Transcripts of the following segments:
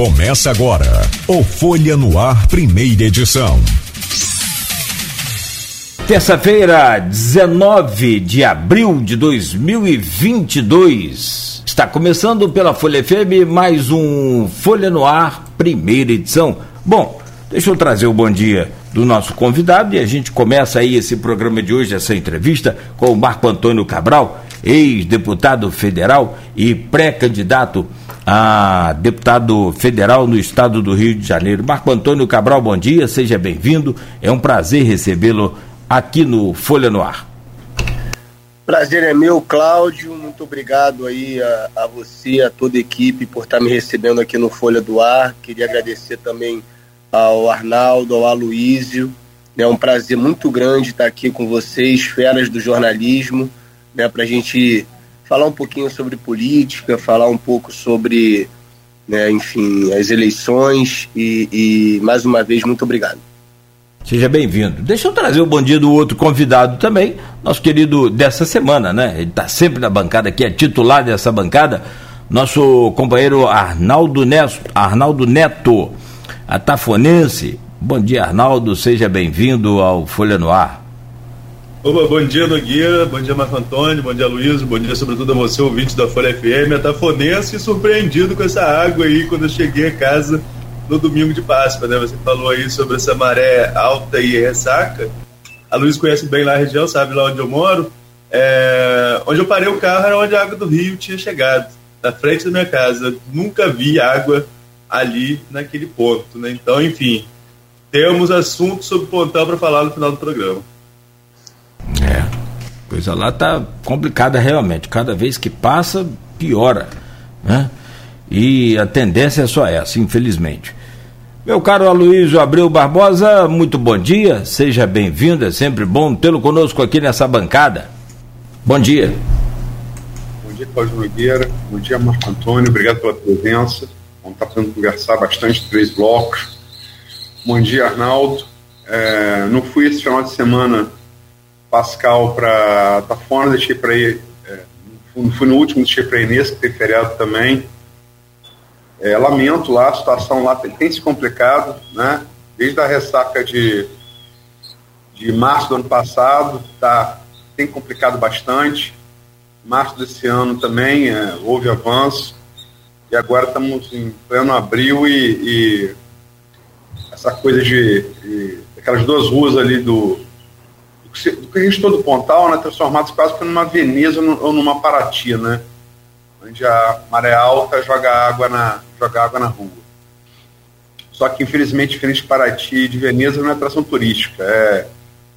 Começa agora o Folha no Ar, primeira edição. Terça-feira, 19 de abril de 2022. Está começando pela Folha FM mais um Folha no Ar, primeira edição. Bom, deixa eu trazer o bom dia do nosso convidado e a gente começa aí esse programa de hoje, essa entrevista com o Marco Antônio Cabral, ex-deputado federal e pré-candidato a deputado federal no estado do Rio de Janeiro. Marco Antônio Cabral, bom dia, seja bem-vindo. É um prazer recebê-lo aqui no Folha no Ar. Prazer é meu, Cláudio. Muito obrigado aí a, a você, a toda a equipe por estar me recebendo aqui no Folha do Ar. Queria agradecer também ao Arnaldo, ao Aloísio. É um prazer muito grande estar aqui com vocês, feras do jornalismo, né, para a gente falar um pouquinho sobre política, falar um pouco sobre, né, enfim, as eleições e, e mais uma vez, muito obrigado. Seja bem-vindo. Deixa eu trazer o bom dia do outro convidado também, nosso querido dessa semana, né? Ele está sempre na bancada aqui, é titular dessa bancada, nosso companheiro Arnaldo Neto, Arnaldo Neto, atafonense. Bom dia, Arnaldo, seja bem-vindo ao Folha no Ar. Bom dia, Nogueira, bom dia, Marco Antônio, bom dia, Luiz, bom dia, sobretudo a você, ouvinte da Folha FM, atafonense surpreendido com essa água aí quando eu cheguei a casa no domingo de Páscoa, né? Você falou aí sobre essa maré alta e ressaca. A Luiz conhece bem lá a região, sabe lá onde eu moro. É... Onde eu parei o carro era onde a água do rio tinha chegado, na frente da minha casa. Nunca vi água ali naquele ponto, né? Então, enfim, temos assunto sobre Pontal para falar no final do programa. Coisa lá tá complicada realmente. Cada vez que passa, piora. Né? E a tendência é só essa, infelizmente. Meu caro Aloysio Abreu Barbosa, muito bom dia, seja bem-vindo, é sempre bom tê-lo conosco aqui nessa bancada. Bom dia. Bom dia, Cláudio Nogueira, bom dia, Marco Antônio, obrigado pela presença. Vamos estar podendo conversar bastante, três blocos. Bom dia, Arnaldo. É, não fui esse final de semana Pascal para Tafona, deixei para ir. É, fui no último, deixei para nesse, que tem feriado também. É, lamento lá, a situação lá tem, tem, se complicado, né? Desde a ressaca de, de março do ano passado, tá, tem complicado bastante. Março desse ano também é, houve avanço. E agora estamos em pleno abril e, e essa coisa de, de, aquelas duas ruas ali do a gente todo Pontal, né, transformados quase que numa Veneza ou numa Paraty, né, onde a maré alta joga água na, joga água na rua. Só que, infelizmente, diferente de Paraty e de Veneza, não é atração turística, é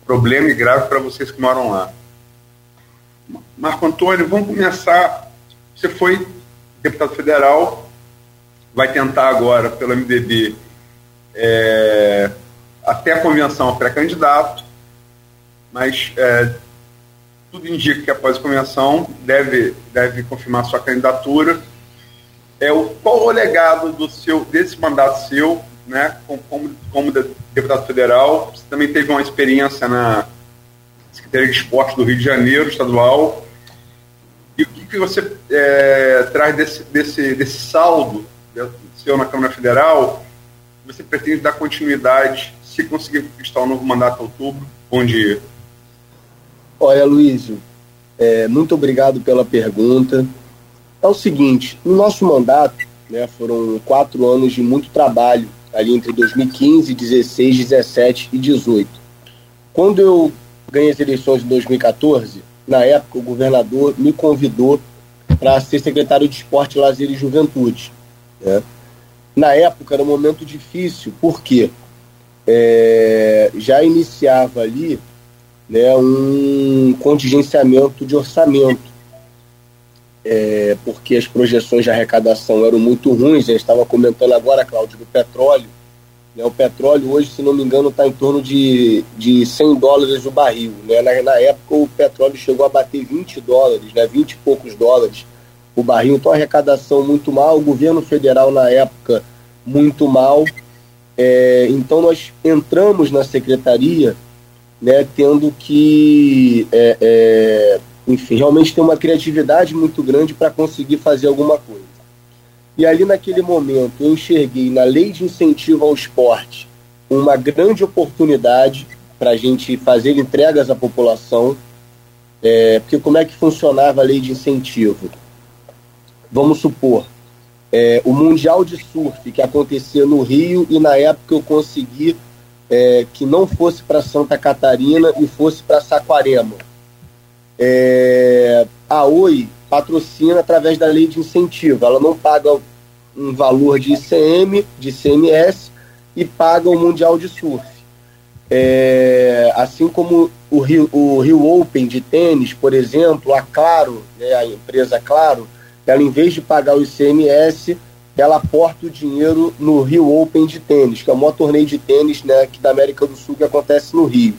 problema e grave para vocês que moram lá. Marco Antônio, vamos começar. Você foi deputado federal, vai tentar agora, pelo MDB, é, até a convenção pré-candidato mas é, tudo indica que após a convenção deve, deve confirmar sua candidatura. É, o, qual o legado do seu, desse mandato seu, né, como, como, deputado federal? Você também teve uma experiência na Secretaria de Esporte do Rio de Janeiro, estadual. E o que, que você é, traz desse, desse, desse saldo seu na Câmara Federal? Você pretende dar continuidade se conseguir conquistar um novo mandato em outubro? Bom dia. Olha, Luísio, é, muito obrigado pela pergunta. É o seguinte, no nosso mandato, né, foram quatro anos de muito trabalho, ali entre 2015, 16, 17 e 18. Quando eu ganhei as eleições de 2014, na época o governador me convidou para ser secretário de Esporte, Lazer e Juventude. Né? Na época era um momento difícil, porque é, já iniciava ali né, um contingenciamento de orçamento. É, porque as projeções de arrecadação eram muito ruins, a gente estava comentando agora, Cláudio, do petróleo. Né, o petróleo hoje, se não me engano, está em torno de, de 100 dólares o barril. Né? Na, na, época, o petróleo chegou a bater 20 dólares, né, 20 e poucos dólares o barril. Então, arrecadação muito mal, o governo federal, na época, muito mal. É, então, nós entramos na secretaria né, tendo que, é, é, enfim, realmente ter uma criatividade muito grande para conseguir fazer alguma coisa. E ali naquele momento eu enxerguei na lei de incentivo ao esporte uma grande oportunidade para a gente fazer entregas à população. É, porque como é que funcionava a lei de incentivo? Vamos supor, é, o Mundial de Surf que acontecia no Rio e na época eu consegui é, que não fosse para Santa Catarina e fosse para Saquarema. É, a Oi patrocina através da lei de incentivo. Ela não paga um valor de ICM, de CMS, e paga o Mundial de Surf. É, assim como o Rio, o Rio Open de tênis, por exemplo, a Claro, né, a empresa Claro, ela em vez de pagar o ICMS, ela aporta o dinheiro no Rio Open de tênis, que é o maior torneio de tênis né, aqui da América do Sul que acontece no Rio.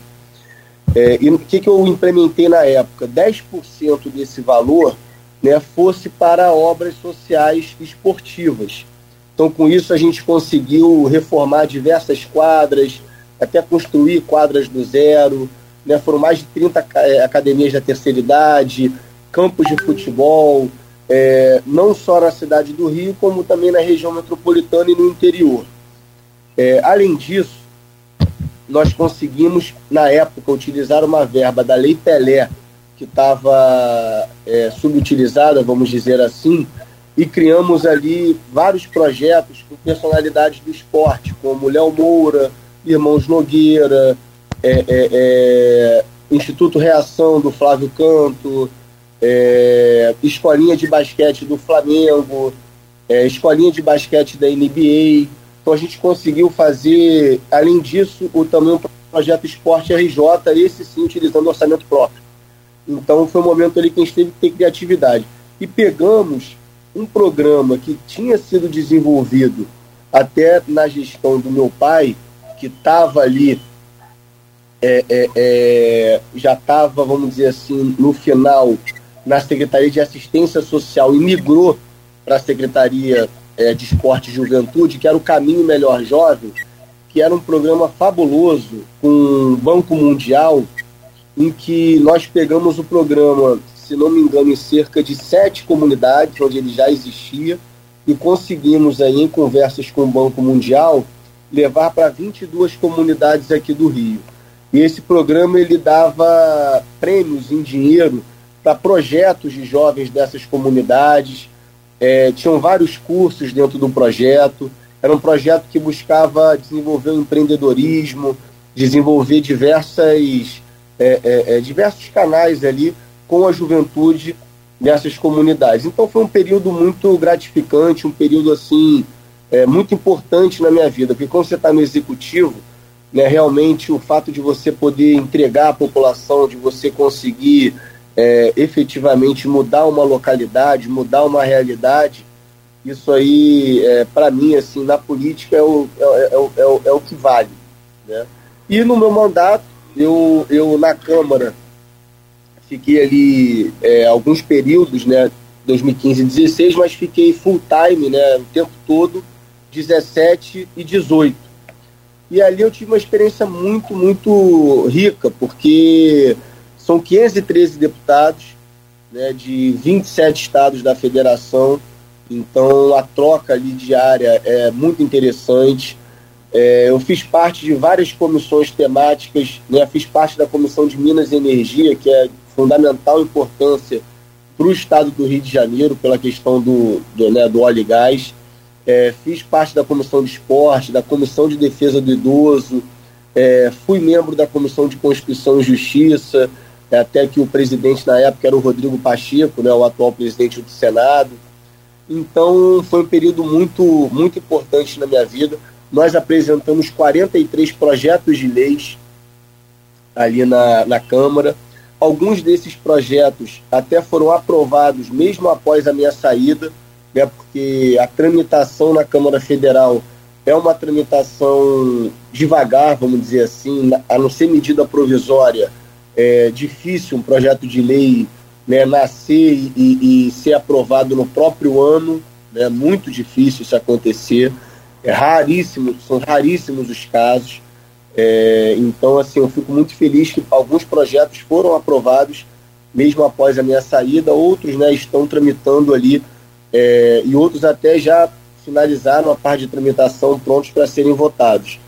É, e o que, que eu implementei na época? 10% desse valor né, fosse para obras sociais esportivas. Então, com isso, a gente conseguiu reformar diversas quadras, até construir quadras do zero. Né, foram mais de 30 é, academias da terceira idade, campos de futebol, é, não só na cidade do Rio, como também na região metropolitana e no interior. É, além disso, nós conseguimos, na época, utilizar uma verba da Lei Pelé que estava é, subutilizada, vamos dizer assim, e criamos ali vários projetos com personalidades do esporte, como Léo Moura, Irmãos Nogueira, é, é, é, Instituto Reação do Flávio Canto, é, Escolinha de Basquete do Flamengo, é, Escolinha de Basquete da NBA. Então a gente conseguiu fazer, além disso, o, também o projeto Esporte RJ, esse sim utilizando orçamento próprio. Então foi um momento ali que a gente teve que ter criatividade. E pegamos um programa que tinha sido desenvolvido até na gestão do meu pai, que estava ali, é, é, é, já estava, vamos dizer assim, no final, na Secretaria de Assistência Social e migrou para a Secretaria é, de Esporte e Juventude, que era o Caminho Melhor Jovem, que era um programa fabuloso com o Banco Mundial, em que nós pegamos o programa, se não me engano, em cerca de sete comunidades onde ele já existia e conseguimos aí em conversas com o Banco Mundial levar para 22 comunidades aqui do Rio. E esse programa ele dava prêmios em dinheiro para projetos de jovens dessas comunidades. É, tinham vários cursos dentro do projeto. Era um projeto que buscava desenvolver o empreendedorismo, desenvolver diversas é, é, é, diversos canais ali com a juventude nessas comunidades. Então foi um período muito gratificante, um período assim é, muito importante na minha vida, porque quando você está no executivo, né, realmente o fato de você poder entregar à população, de você conseguir é, efetivamente mudar uma localidade, mudar uma realidade, isso aí, é, para mim, assim, na política é o, é, é, é, o, é o que vale. Né? E no meu mandato, eu, eu na Câmara fiquei ali é, alguns períodos, né, 2015 e 16, mas fiquei full time, né, o tempo todo, 17 e 18. E ali eu tive uma experiência muito, muito rica, porque são 513 deputados, né, de 27 estados da federação, então a troca ali diária é muito interessante. É, eu fiz parte de várias comissões temáticas, né? fiz parte da Comissão de Minas e Energia, que é fundamental importância para o estado do Rio de Janeiro, pela questão do, do, né, do óleo e gás. É, fiz parte da Comissão de Esporte, da Comissão de Defesa do Idoso, é, fui membro da Comissão de Constituição e Justiça, até que o presidente na época era o Rodrigo Pacheco, né, o atual presidente do Senado. Então foi um período muito, muito importante na minha vida nós apresentamos 43 projetos de leis ali na, na Câmara. Alguns desses projetos até foram aprovados mesmo após a minha saída, né, porque a tramitação na Câmara Federal é uma tramitação devagar, vamos dizer assim, a não ser medida provisória, é difícil um projeto de lei né, nascer e, e ser aprovado no próprio ano, é né, muito difícil isso acontecer. É raríssimo, são raríssimos os casos. É, então, assim, eu fico muito feliz que alguns projetos foram aprovados mesmo após a minha saída, outros né, estão tramitando ali é, e outros até já finalizaram a parte de tramitação prontos para serem votados.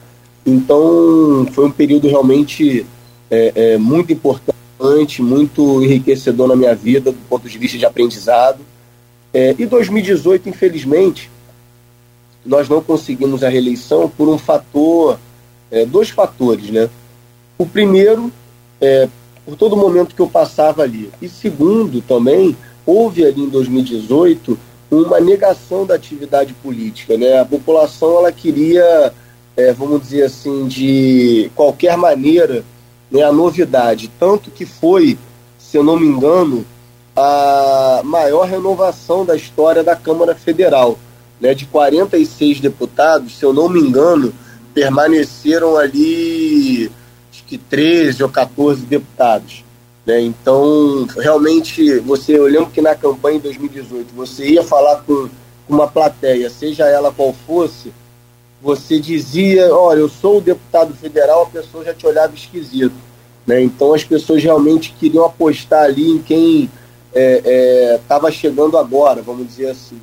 Então, foi um período realmente é, é, muito importante, muito enriquecedor na minha vida, do ponto de vista de aprendizado. É, e 2018, infelizmente, nós não conseguimos a reeleição por um fator, é, dois fatores, né? O primeiro, é, por todo o momento que eu passava ali. E segundo, também, houve ali em 2018 uma negação da atividade política, né? A população, ela queria, é, vamos dizer assim, de qualquer maneira, né, a novidade. Tanto que foi, se eu não me engano, a maior renovação da história da Câmara Federal. Né, de 46 deputados, se eu não me engano, permaneceram ali acho que 13 ou 14 deputados. Né? Então, realmente, você, eu lembro que na campanha em 2018, você ia falar com, com uma plateia, seja ela qual fosse, você dizia, olha, eu sou o deputado federal, a pessoa já te olhava esquisito. Né? Então as pessoas realmente queriam apostar ali em quem estava é, é, chegando agora, vamos dizer assim.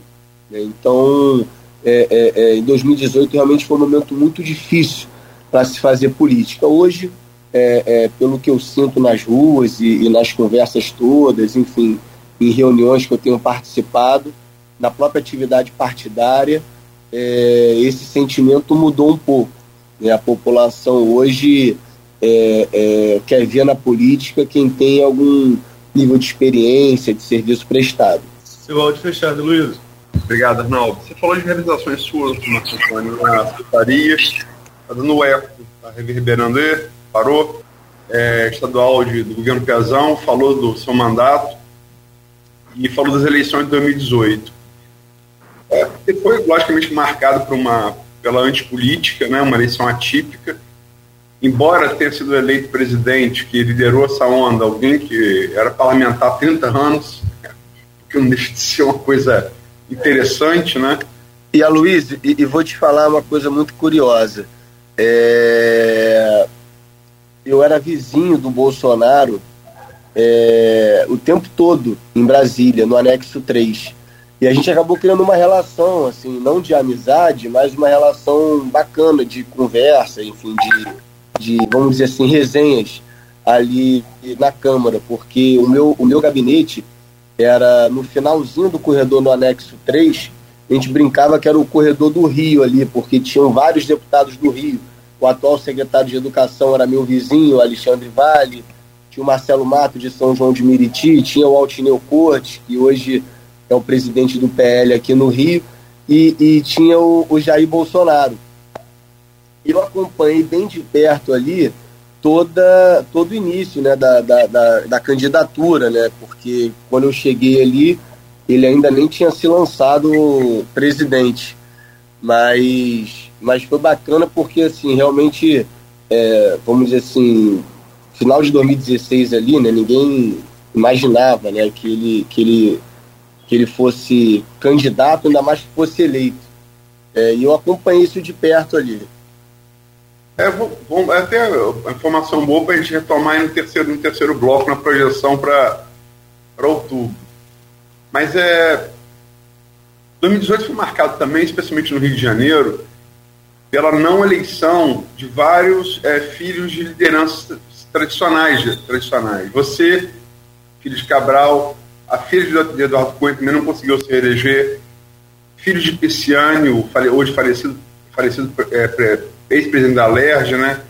Né? Então, é, é, é em 2018 realmente foi um momento muito difícil para se fazer política. Hoje, é, pelo que eu sinto nas ruas e, e nas conversas todas, enfim, em reuniões que eu tenho participado, na própria atividade partidária, é, esse sentimento mudou um pouco. Né? A população hoje é, é, quer ver na política quem tem algum nível de experiência, de serviço prestado. Seu áudio fechado, Luiz. Obrigado, Arnaldo. Você falou de realizações suas, Marcos Antônio, na secretaria, está dando eco, está reverberando aí, parou. É, estadual de, do governo Pezão, falou do seu mandato e falou das eleições de 2018. É, foi, logicamente, marcado por uma, pela antipolítica, né, uma eleição atípica. Embora tenha sido eleito presidente que liderou essa onda, alguém que era parlamentar há 30 anos, que não deixa de ser uma coisa interessante, né? E a Luiz, e, e vou te falar uma coisa muito curiosa. É... Eu era vizinho do Bolsonaro é... o tempo todo em Brasília, no anexo 3. E a gente acabou criando uma relação, assim, não de amizade, mas uma relação bacana de conversa, enfim, de, de vamos dizer assim, resenhas ali na Câmara, porque o meu, o meu gabinete era no finalzinho do corredor no anexo 3, a gente brincava que era o corredor do Rio ali, porque tinham vários deputados do Rio. O atual secretário de Educação era meu vizinho, Alexandre Vale, tinha o Marcelo Mato de São João de Miriti, tinha o Altineu Cortes, que hoje é o presidente do PL aqui no Rio, e, e tinha o, o Jair Bolsonaro. Eu acompanhei bem de perto ali toda, todo o início né, da, da, da, da, candidatura, né, porque quando eu cheguei ali, ele ainda nem tinha se lançado presidente. Mas, mas foi bacana porque, assim, realmente, é, vamos dizer assim, final de 2016 ali, né, ninguém imaginava né, que, ele, que ele que ele fosse candidato, ainda mais que fosse eleito. É, e eu acompanhei isso de perto ali. É, bom, é até informação boa para a gente retomar no terceiro, no terceiro bloco, na projeção para outubro. Mas é. 2018 foi marcado também, especialmente no Rio de Janeiro, pela não eleição de vários é, filhos de lideranças tradicionais, tradicionais. Você, filho de Cabral, a filha de Eduardo Cunha também não conseguiu se eleger. Filho de Pisciani, hoje falecido, falecido é, ex-presidente da LERJ, né?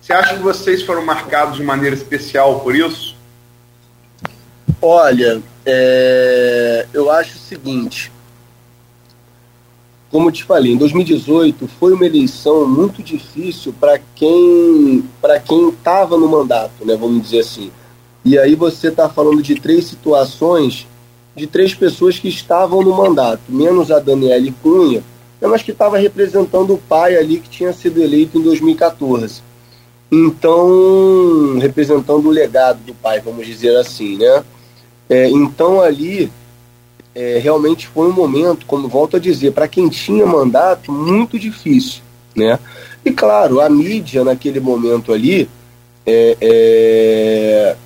Você acha que vocês foram marcados de maneira especial por isso? Olha, é, eu acho o seguinte. Como eu te falei, em 2018 foi uma eleição muito difícil para quem para quem estava no mandato, né? Vamos dizer assim. E aí você está falando de três situações de três pessoas que estavam no mandato, menos a Daniele Cunha, mas que estava representando o pai ali que tinha sido eleito em 2014. Então, representando o legado do pai, vamos dizer assim, né? É, então ali é, realmente foi um momento, como volto a dizer, para quem tinha mandato, muito difícil, né? E claro, a mídia naquele momento ali é, é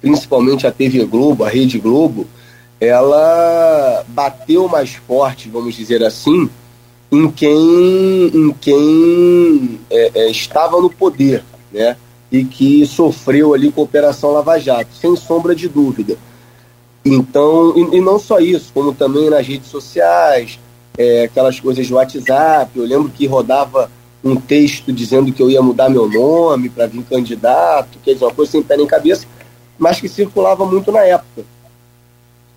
principalmente a TV Globo, a Rede Globo, ela bateu mais forte, vamos dizer assim, em quem, em quem é, é, estava no poder, né? E que sofreu ali com a Operação Lava Jato, sem sombra de dúvida. Então, e, e não só isso, como também nas redes sociais, é, aquelas coisas de WhatsApp. Eu lembro que rodava um texto dizendo que eu ia mudar meu nome para vir candidato, quer dizer, uma coisa sem pé nem cabeça, mas que circulava muito na época.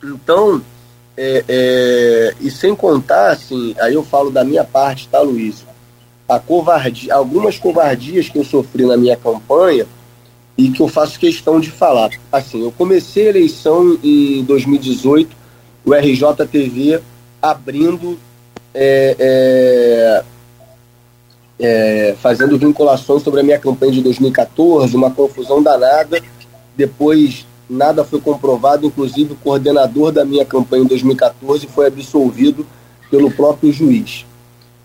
Então, é, é, e sem contar, assim, aí eu falo da minha parte, tá, Luiz? A covardia, algumas covardias que eu sofri na minha campanha e que eu faço questão de falar. Assim, eu comecei a eleição em 2018, o RJTV abrindo, é, é, é, fazendo vinculações sobre a minha campanha de 2014, uma confusão danada. Depois nada foi comprovado, inclusive o coordenador da minha campanha em 2014 foi absolvido pelo próprio juiz.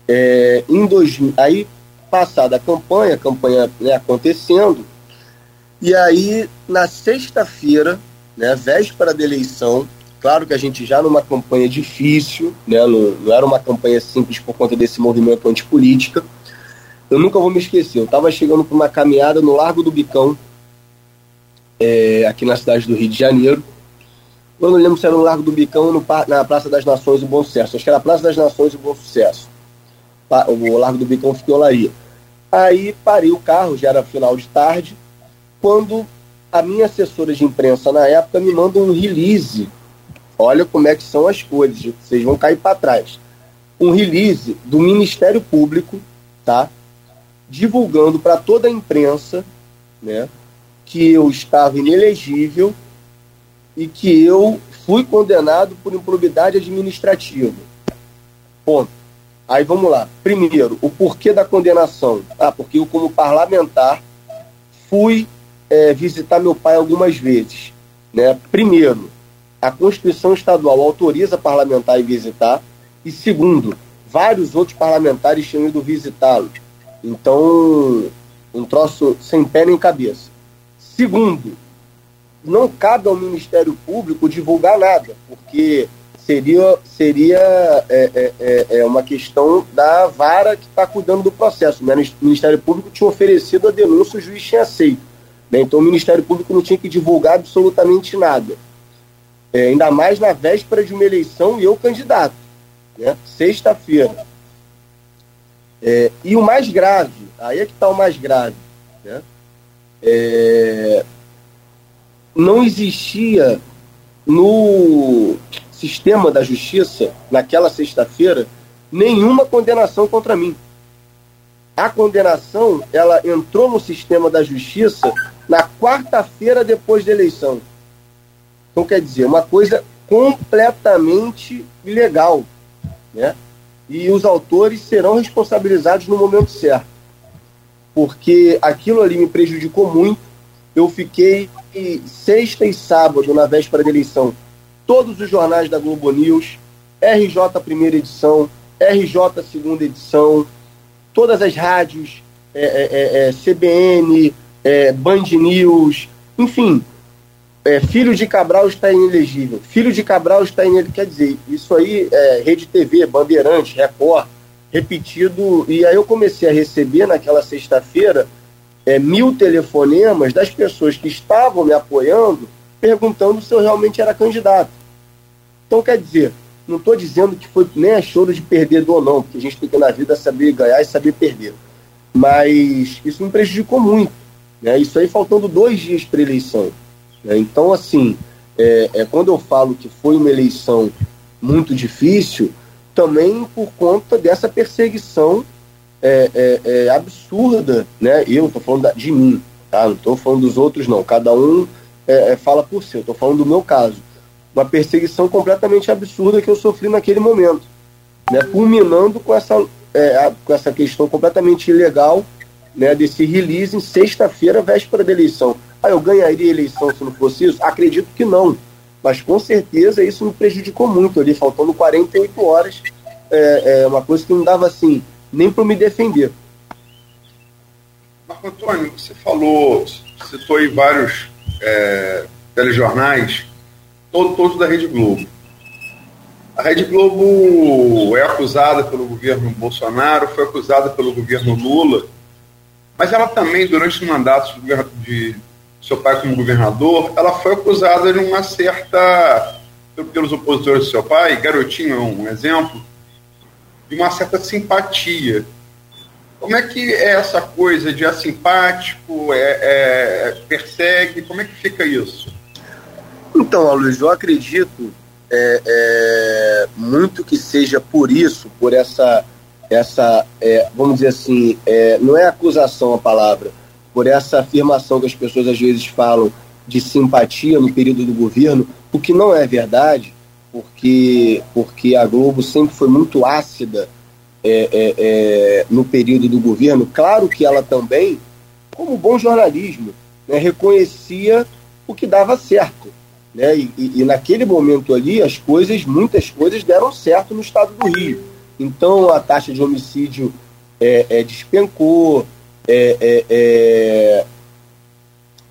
É, em dois, aí, passada a campanha, a campanha né, acontecendo, e aí, na sexta-feira, né, véspera da eleição, claro que a gente já numa campanha difícil, né, não, não era uma campanha simples por conta desse movimento antipolítica, eu nunca vou me esquecer, eu estava chegando para uma caminhada no Largo do Bicão, é, aqui na cidade do Rio de Janeiro. Eu não lembro se era no Largo do Bicão ou na Praça das Nações e Bom Sucesso. Acho que era a Praça das Nações e Bom Sucesso. O Largo do Bicão ficou lá aí. Aí parei o carro, já era final de tarde, quando a minha assessora de imprensa na época me manda um release. Olha como é que são as coisas, vocês vão cair para trás. Um release do Ministério Público, tá? Divulgando para toda a imprensa, né? Que eu estava inelegível e que eu fui condenado por improbidade administrativa. Ponto. Aí vamos lá. Primeiro, o porquê da condenação. Ah, porque eu, como parlamentar, fui é, visitar meu pai algumas vezes. Né? Primeiro, a Constituição Estadual autoriza parlamentar a visitar. E segundo, vários outros parlamentares tinham ido visitá-lo. Então, um troço sem pé nem cabeça. Segundo, não cabe ao Ministério Público divulgar nada, porque seria, seria é, é, é, é uma questão da vara que está cuidando do processo. O Ministério Público tinha oferecido a denúncia, o juiz tinha aceito. Né? Então o Ministério Público não tinha que divulgar absolutamente nada. É, ainda mais na véspera de uma eleição e eu candidato. Né? Sexta-feira. É, e o mais grave, aí é que está o mais grave. Né? É, não existia no sistema da justiça, naquela sexta-feira, nenhuma condenação contra mim. A condenação, ela entrou no sistema da justiça na quarta-feira depois da eleição. Então, quer dizer, uma coisa completamente ilegal, né? E os autores serão responsabilizados no momento certo porque aquilo ali me prejudicou muito. Eu fiquei sexta e sábado, na véspera da eleição, todos os jornais da Globo News, RJ primeira edição, RJ segunda edição, todas as rádios, é, é, é, é CBN, é, Band News, enfim, é, filho de Cabral está inelegível, filho de Cabral está inelegível, quer dizer, isso aí Rede TV, Bandeirantes, Record, repetido. E aí eu comecei a receber naquela sexta-feira é, mil telefonemas das pessoas que estavam me apoiando perguntando se eu realmente era candidato. Então, quer dizer, não estou dizendo que foi nem a choro de perder ou não, porque a gente tem que na vida saber ganhar e saber perder. Mas isso me prejudicou muito. Né? Isso aí faltando dois dias para eleição. Né? Então, assim, é, é, quando eu falo que foi uma eleição muito difícil, também por conta dessa perseguição é, é, é absurda, né? Eu estou falando de mim, tá? Não estou falando dos outros, não. Cada um é, é, fala por si. Eu estou falando do meu caso. Uma perseguição completamente absurda que eu sofri naquele momento, né? Culminando com essa, é, com essa questão completamente ilegal, né? Desse release em sexta-feira, véspera da eleição. Ah, eu ganharia a eleição se não fosse isso? Acredito que não mas com certeza isso me prejudicou muito ali, faltando 48 horas, é, é uma coisa que não dava assim, nem para me defender. Marco Antônio, você falou, citou aí vários é, telejornais, todo, todos da Rede Globo. A Rede Globo é acusada pelo governo Bolsonaro, foi acusada pelo governo Lula, mas ela também, durante o mandato de seu pai como governador, ela foi acusada de uma certa, pelos opositores do seu pai, garotinho é um exemplo, de uma certa simpatia. Como é que é essa coisa de asimpático, é, é, persegue, como é que fica isso? Então, Luiz, eu acredito é, é, muito que seja por isso, por essa, essa é, vamos dizer assim, é, não é acusação a palavra, por essa afirmação que as pessoas às vezes falam de simpatia no período do governo, o que não é verdade, porque, porque a Globo sempre foi muito ácida é, é, é, no período do governo. Claro que ela também, como bom jornalismo, né, reconhecia o que dava certo. Né? E, e, e, naquele momento ali, as coisas, muitas coisas deram certo no estado do Rio. Então a taxa de homicídio é, é, despencou, é, é, é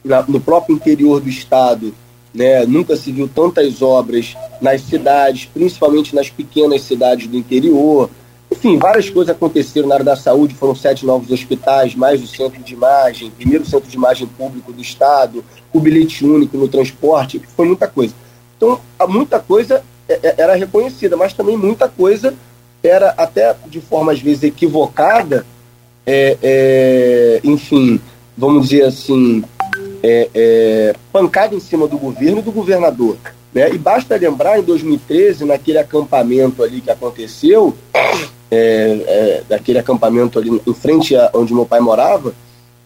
na, no próprio interior do estado, né, nunca se viu tantas obras nas cidades, principalmente nas pequenas cidades do interior. Enfim, várias coisas aconteceram na área da saúde, foram sete novos hospitais, mais o centro de imagem, primeiro centro de imagem público do Estado, o bilhete único no transporte, foi muita coisa. Então, muita coisa é, é, era reconhecida, mas também muita coisa era até de forma às vezes equivocada, é, é, enfim, vamos dizer assim, é, é, pancada em cima do governo e do governador. Né? E basta lembrar, em 2013, naquele acampamento ali que aconteceu, é, é, daquele acampamento ali em frente a onde meu pai morava,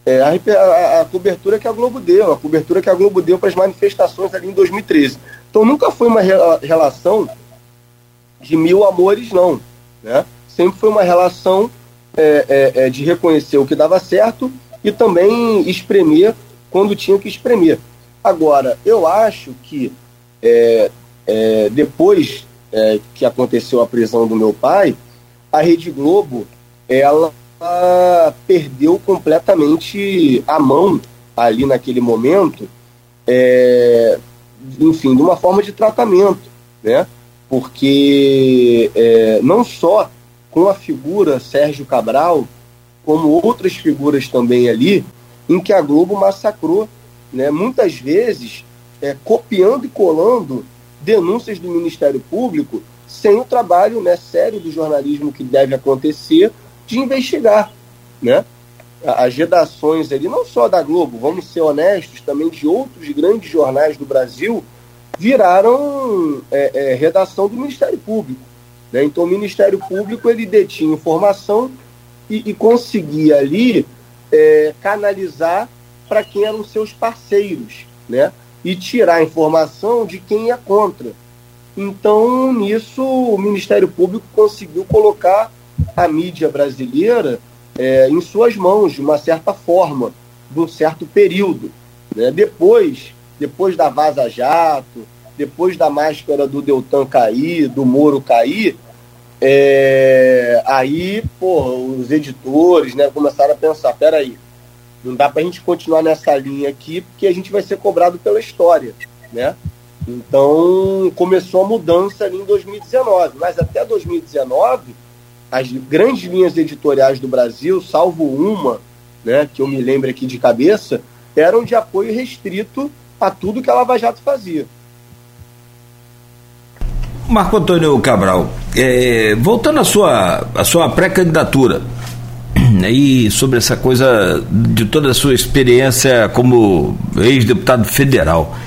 a, a, a, cobertura que a Globo deu, a cobertura que a Globo deu para as manifestações ali em 2013. Então nunca foi uma re relação de mil amores, não. Né? Sempre foi uma relação é, é, é, de reconhecer o que dava certo e também espremer quando tinha que espremer. Agora, eu acho que é, é, depois é, que aconteceu a prisão do meu pai, a Rede Globo ela perdeu completamente a mão ali naquele momento, enfim, de uma forma de tratamento, né? Porque não só com a figura Sérgio Cabral, como outras figuras também ali, em que a Globo massacrou, né? Muitas vezes é, copiando e colando denúncias do Ministério Público sem o trabalho né, sério do jornalismo que deve acontecer de investigar. Né? As redações ali, não só da Globo, vamos ser honestos, também de outros grandes jornais do Brasil, viraram é, é, redação do Ministério Público. Né? Então o Ministério Público ele detinha informação e, e conseguia ali é, canalizar para quem eram seus parceiros. Né? e tirar informação de quem é contra. Então, nisso, o Ministério Público conseguiu colocar a mídia brasileira é, em suas mãos, de uma certa forma, de um certo período. Né? Depois, depois da Vaza Jato, depois da máscara do Deltan cair, do Moro cair, é, aí, pô, os editores né, começaram a pensar, peraí, não dá para a gente continuar nessa linha aqui, porque a gente vai ser cobrado pela história, né? Então, começou a mudança ali em 2019, mas até 2019, as grandes linhas editoriais do Brasil, salvo uma, né, que eu me lembro aqui de cabeça, eram de apoio restrito a tudo que a Lava Jato fazia. Marco Antônio Cabral, é, voltando à sua, à sua pré-candidatura, e sobre essa coisa de toda a sua experiência como ex-deputado federal.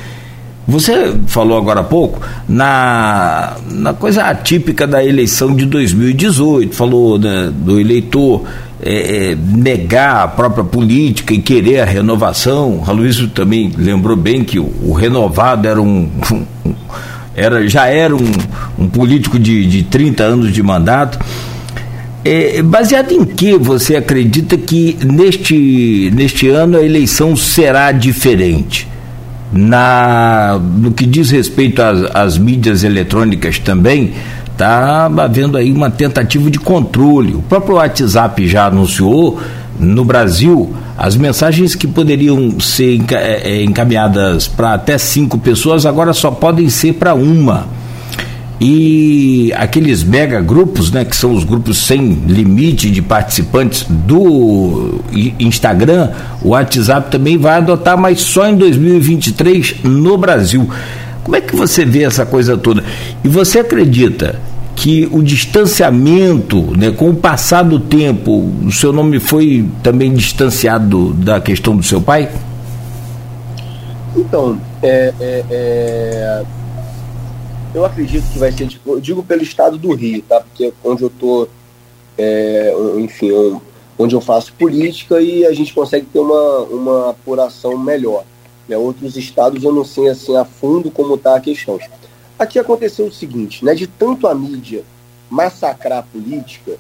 Você falou agora há pouco na, na coisa atípica da eleição de 2018, falou né, do eleitor é, é, negar a própria política e querer a renovação. A Luiz também lembrou bem que o, o renovado era um, um, era, já era um, um político de, de 30 anos de mandato. É, baseado em que você acredita que neste, neste ano a eleição será diferente? Na, no que diz respeito às, às mídias eletrônicas também, está havendo aí uma tentativa de controle. O próprio WhatsApp já anunciou no Brasil As mensagens que poderiam ser é, encaminhadas para até cinco pessoas agora só podem ser para uma. E aqueles mega grupos, né, que são os grupos sem limite de participantes do Instagram, o WhatsApp também vai adotar, mas só em 2023 no Brasil. Como é que você vê essa coisa toda? E você acredita que o distanciamento, né, com o passar do tempo, o seu nome foi também distanciado da questão do seu pai? Então, é, é, é eu acredito que vai ser, eu digo pelo estado do Rio, tá? Porque onde eu tô, é, enfim, onde eu faço política e a gente consegue ter uma, uma apuração melhor. Né? Outros estados eu não sei assim a fundo como está a questão. Aqui aconteceu o seguinte, né? De tanto a mídia massacrar a política,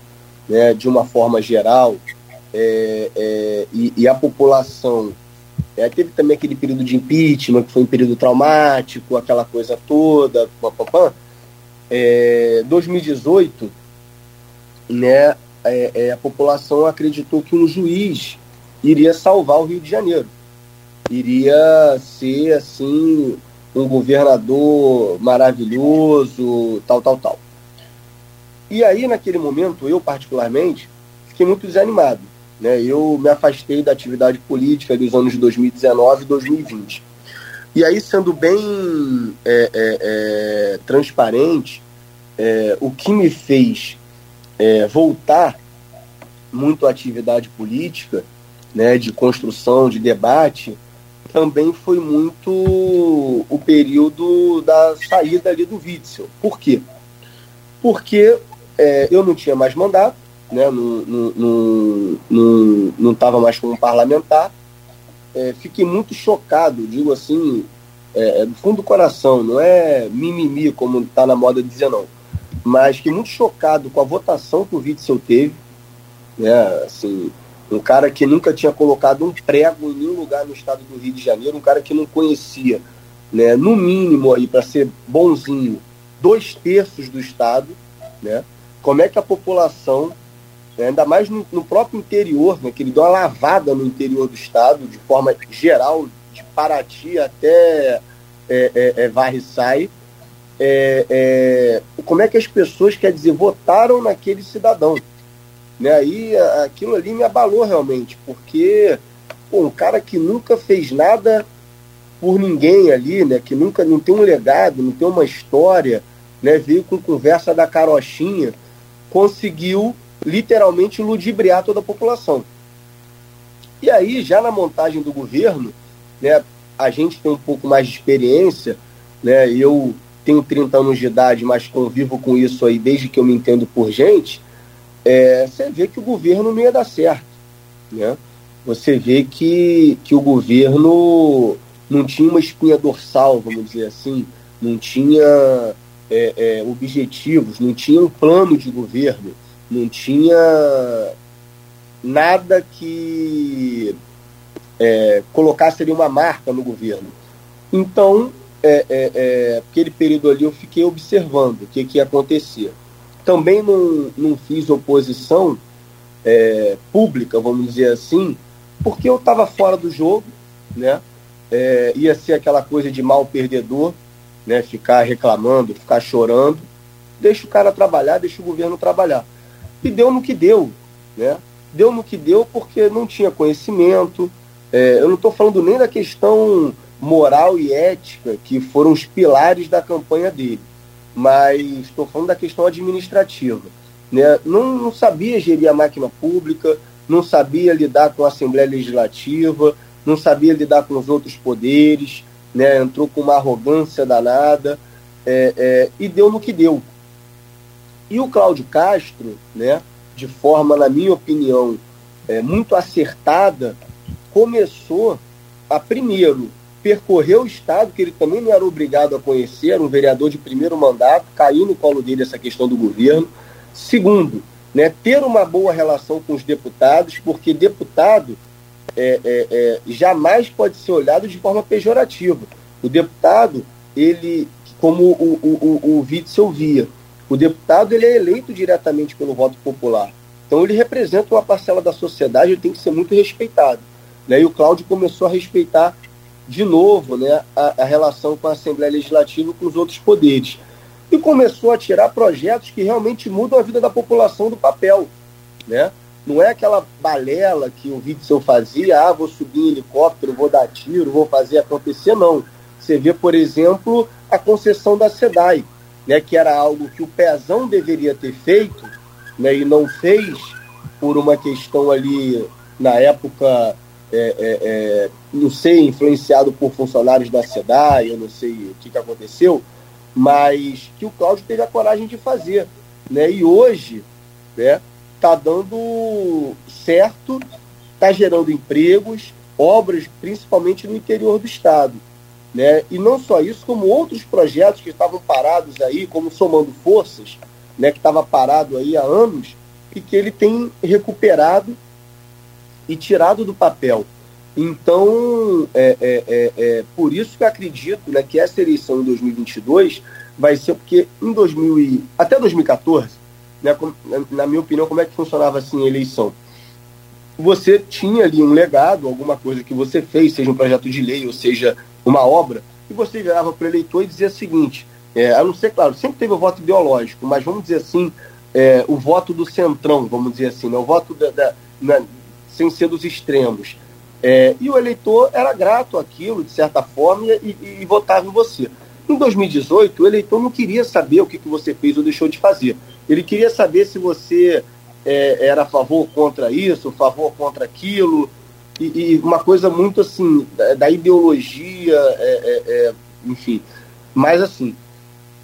né, de uma forma geral, é, é, e, e, a população é, teve também aquele período de impeachment, que foi um período traumático, aquela coisa toda. Pá, pá, pá. É, 2018, né, é, é, a população acreditou que um juiz iria salvar o Rio de Janeiro. Iria ser, assim, um governador maravilhoso, tal, tal, tal. E aí, naquele momento, eu particularmente, fiquei muito desanimado né? Eu me afastei da atividade política dos anos de 2019 e 2020. E aí, sendo bem é, é, é, transparente, é, o que me fez é, voltar muito à atividade política, né, de construção, de debate, também foi muito o período da saída ali do Witzel. Por quê? Porque é, eu não tinha mais mandato, né, não estava mais como parlamentar. É, fiquei muito chocado, digo assim, é, é, do fundo do coração, não é mimimi, como está na moda dizer, não. Mas fiquei muito chocado com a votação que o Witzel teve. Né, assim, um cara que nunca tinha colocado um prego em nenhum lugar no estado do Rio de Janeiro, um cara que não conhecia, né, no mínimo, aí para ser bonzinho, dois terços do estado. Né, como é que a população né? ainda mais no, no, próprio interior, né, que ele deu uma lavada no interior do estado, de forma geral, de Paraty até é, é, é. É, é, como é que as pessoas, quer dizer, votaram naquele cidadão? Né? Aí aquilo ali me abalou realmente, porque pô, um cara que nunca fez nada por ninguém ali, né? que nunca não tem um legado, não tem uma história, né? veio com conversa da carochinha, conseguiu literalmente ludibriar toda a população. E aí, já na montagem do governo, né, a gente tem um pouco mais de experiência, né, eu tenho 30 anos de idade, mas convivo com isso aí desde que eu me entendo por gente, é, você vê que o governo não ia dar certo. Né? Você vê que, que o governo não tinha uma espinha dorsal, vamos dizer assim, não tinha é, é, objetivos, não tinha um plano de governo não tinha nada que é, colocasse ali uma marca no governo. Então, é, é, é, aquele período ali eu fiquei observando o que, que ia acontecer. Também não, não fiz oposição é, pública, vamos dizer assim, porque eu estava fora do jogo, né? É, ia ser aquela coisa de mal perdedor, né? Ficar reclamando, ficar chorando. Deixa o cara trabalhar, deixa o governo trabalhar. E deu no que deu. Né? Deu no que deu porque não tinha conhecimento. É, eu não estou falando nem da questão moral e ética, que foram os pilares da campanha dele, mas estou falando da questão administrativa. Né? Não, não sabia gerir a máquina pública, não sabia lidar com a Assembleia Legislativa, não sabia lidar com os outros poderes, né? entrou com uma arrogância danada é, é, e deu no que deu. E o Cláudio Castro, né, de forma, na minha opinião, é, muito acertada, começou a, primeiro, percorrer o Estado, que ele também não era obrigado a conhecer, era um vereador de primeiro mandato, caiu no colo dele essa questão do governo. Segundo, né, ter uma boa relação com os deputados, porque deputado é, é, é, jamais pode ser olhado de forma pejorativa. O deputado, ele, como o, o, o, o Witzel via, o deputado ele é eleito diretamente pelo voto popular. Então ele representa uma parcela da sociedade, ele tem que ser muito respeitado. Né? E o Cláudio começou a respeitar de novo né, a, a relação com a Assembleia Legislativa e com os outros poderes. E começou a tirar projetos que realmente mudam a vida da população do papel. Né? Não é aquela balela que o Witzel fazia, ah, vou subir em helicóptero, vou dar tiro, vou fazer acontecer, não. Você vê, por exemplo, a concessão da SEDAI, né, que era algo que o Pezão deveria ter feito né, e não fez por uma questão ali, na época, é, é, é, não sei, influenciado por funcionários da SEDAI, eu não sei o que, que aconteceu, mas que o Cláudio teve a coragem de fazer. Né? E hoje, né, está dando certo, está gerando empregos, obras, principalmente no interior do estado. Né? E não só isso, como outros projetos que estavam parados aí, como Somando Forças, né, que estava parado aí há anos, e que ele tem recuperado e tirado do papel. Então, é, é, é, é, por isso que acredito né, que essa eleição em 2022 vai ser, porque em 2000 e, até 2014, né, na minha opinião, como é que funcionava assim a eleição? Você tinha ali um legado, alguma coisa que você fez, seja um projeto de lei, ou seja, uma obra, e você virava para o eleitor e dizia o seguinte: é, a não ser, claro, sempre teve o voto ideológico, mas vamos dizer assim, é, o voto do centrão, vamos dizer assim, né, o voto da, da na, sem ser dos extremos. É, e o eleitor era grato àquilo, de certa forma, e, e, e, votava em você. Em 2018, o eleitor não queria saber o que, que você fez ou deixou de fazer. Ele queria saber se você é, era a favor ou contra isso, a favor ou contra aquilo, e, e, uma coisa muito assim, da, da ideologia, é, é, é enfim. Mas assim,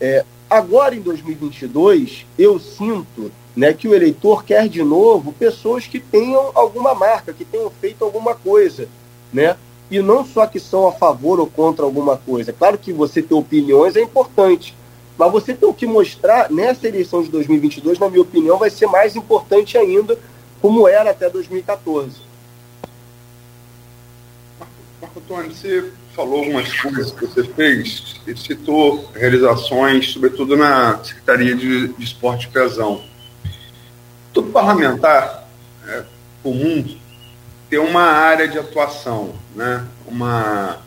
é, agora em 2022, eu sinto né, que o eleitor quer de novo pessoas que tenham alguma marca, que tenham feito alguma coisa, né? E não só que são a favor ou contra alguma coisa. Claro que você ter opiniões é importante, mas você tem que mostrar, nessa eleição de 2022, na minha opinião, vai ser mais importante ainda, como era até 2014. Marco Antônio, você falou algumas coisas que você fez e citou realizações, sobretudo na Secretaria de, de Esporte e Pesão. Todo parlamentar é, comum tem uma área de atuação, né? uma,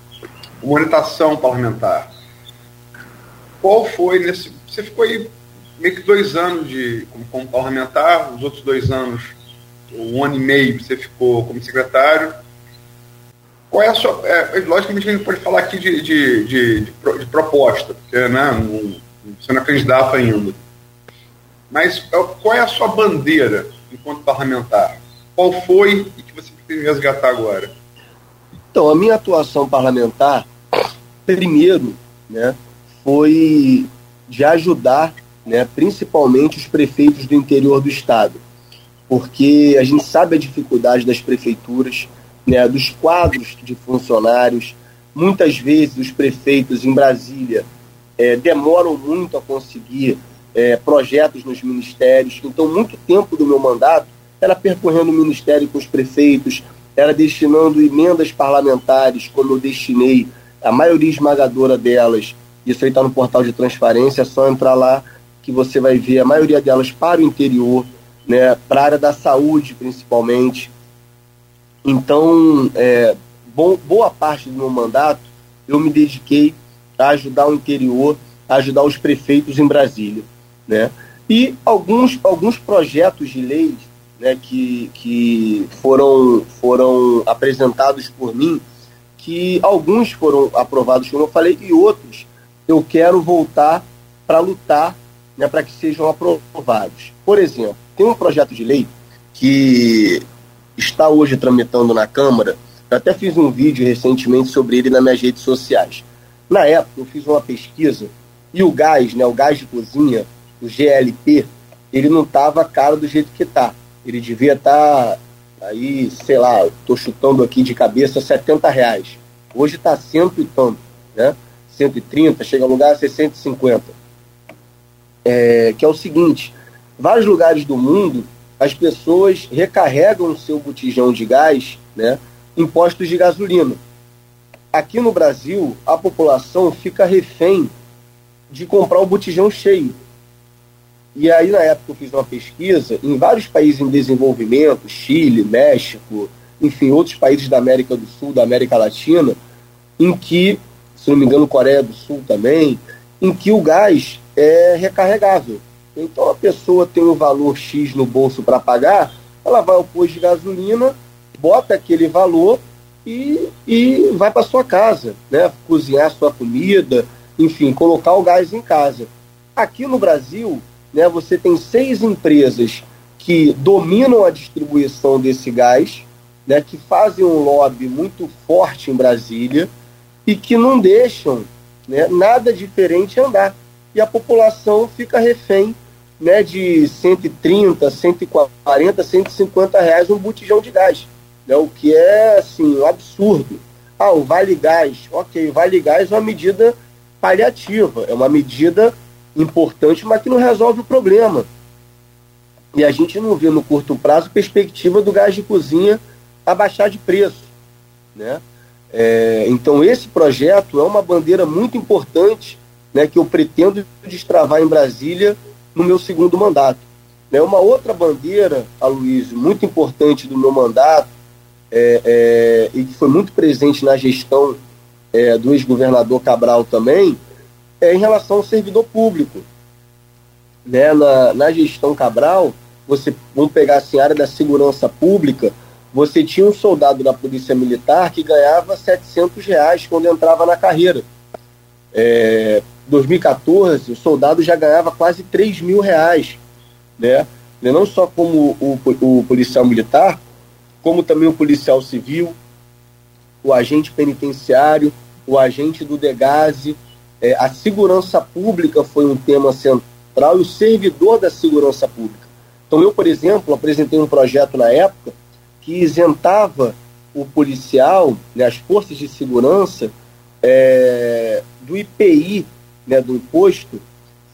uma orientação parlamentar qual foi nesse. Você ficou aí meio que dois anos de, como, como parlamentar, os outros dois anos, um ano e meio, você ficou como secretário. Qual é a sua. É, logicamente a gente pode falar aqui de, de, de, de, de proposta, porque né, você não é candidato ainda. Mas é, qual é a sua bandeira enquanto parlamentar? Qual foi e que você pretende resgatar agora? Então, a minha atuação parlamentar, primeiro, né, foi de ajudar, né, principalmente os prefeitos do interior do estado, porque a gente sabe a dificuldade das prefeituras, né, dos quadros de funcionários. Muitas vezes os prefeitos em Brasília é, demoram muito a conseguir é, projetos nos ministérios. Então, muito tempo do meu mandato era percorrendo o ministério com os prefeitos, era destinando emendas parlamentares, como eu destinei a maioria esmagadora delas isso aí está no portal de transparência, é só entrar lá que você vai ver a maioria delas para o interior, né, para a área da saúde principalmente. Então, é, bom, boa parte do meu mandato eu me dediquei a ajudar o interior, a ajudar os prefeitos em Brasília. Né? E alguns, alguns projetos de leis né, que, que foram, foram apresentados por mim, que alguns foram aprovados, como eu falei, e outros eu quero voltar para lutar né, para que sejam aprovados. Por exemplo, tem um projeto de lei que está hoje tramitando na Câmara. Eu até fiz um vídeo recentemente sobre ele nas minhas redes sociais. Na época, eu fiz uma pesquisa e o gás, né, o gás de cozinha, o GLP, ele não estava caro do jeito que está. Ele devia estar tá aí, sei lá, estou chutando aqui de cabeça, 70 reais. Hoje está cento e tanto, né? 130, chega a lugar a 650. É, que é o seguinte: vários lugares do mundo as pessoas recarregam seu botijão de gás né, em postos de gasolina. Aqui no Brasil, a população fica refém de comprar o botijão cheio. E aí, na época, eu fiz uma pesquisa em vários países em desenvolvimento, Chile, México, enfim, outros países da América do Sul, da América Latina, em que, se não me engano, Coreia do Sul também, em que o gás é recarregável. Então a pessoa tem o valor X no bolso para pagar, ela vai ao posto de gasolina, bota aquele valor e, e vai para sua casa, né? cozinhar sua comida, enfim, colocar o gás em casa. Aqui no Brasil, né, você tem seis empresas que dominam a distribuição desse gás, né, que fazem um lobby muito forte em Brasília e que não deixam né, nada diferente andar. E a população fica refém né, de 130, 140, 150 reais um botijão de gás, né, o que é assim, um absurdo. Ah, o Vale Gás, ok, Vale Gás é uma medida paliativa, é uma medida importante, mas que não resolve o problema. E a gente não vê no curto prazo perspectiva do gás de cozinha abaixar de preço. Né? É, então, esse projeto é uma bandeira muito importante né, que eu pretendo destravar em Brasília no meu segundo mandato. Né, uma outra bandeira, Aloysio, muito importante do meu mandato, é, é, e que foi muito presente na gestão é, do ex-governador Cabral também, é em relação ao servidor público. Né, na, na gestão Cabral, você, vamos pegar assim, a área da segurança pública, você tinha um soldado da Polícia Militar que ganhava 700 reais quando entrava na carreira. É, 2014, o soldado já ganhava quase 3 mil reais, né? Não só como o, o policial militar, como também o policial civil, o agente penitenciário, o agente do Degase, é, a segurança pública foi um tema central e o servidor da segurança pública. Então eu, por exemplo, apresentei um projeto na época que isentava o policial, né, as forças de segurança, é, do IPI né, do imposto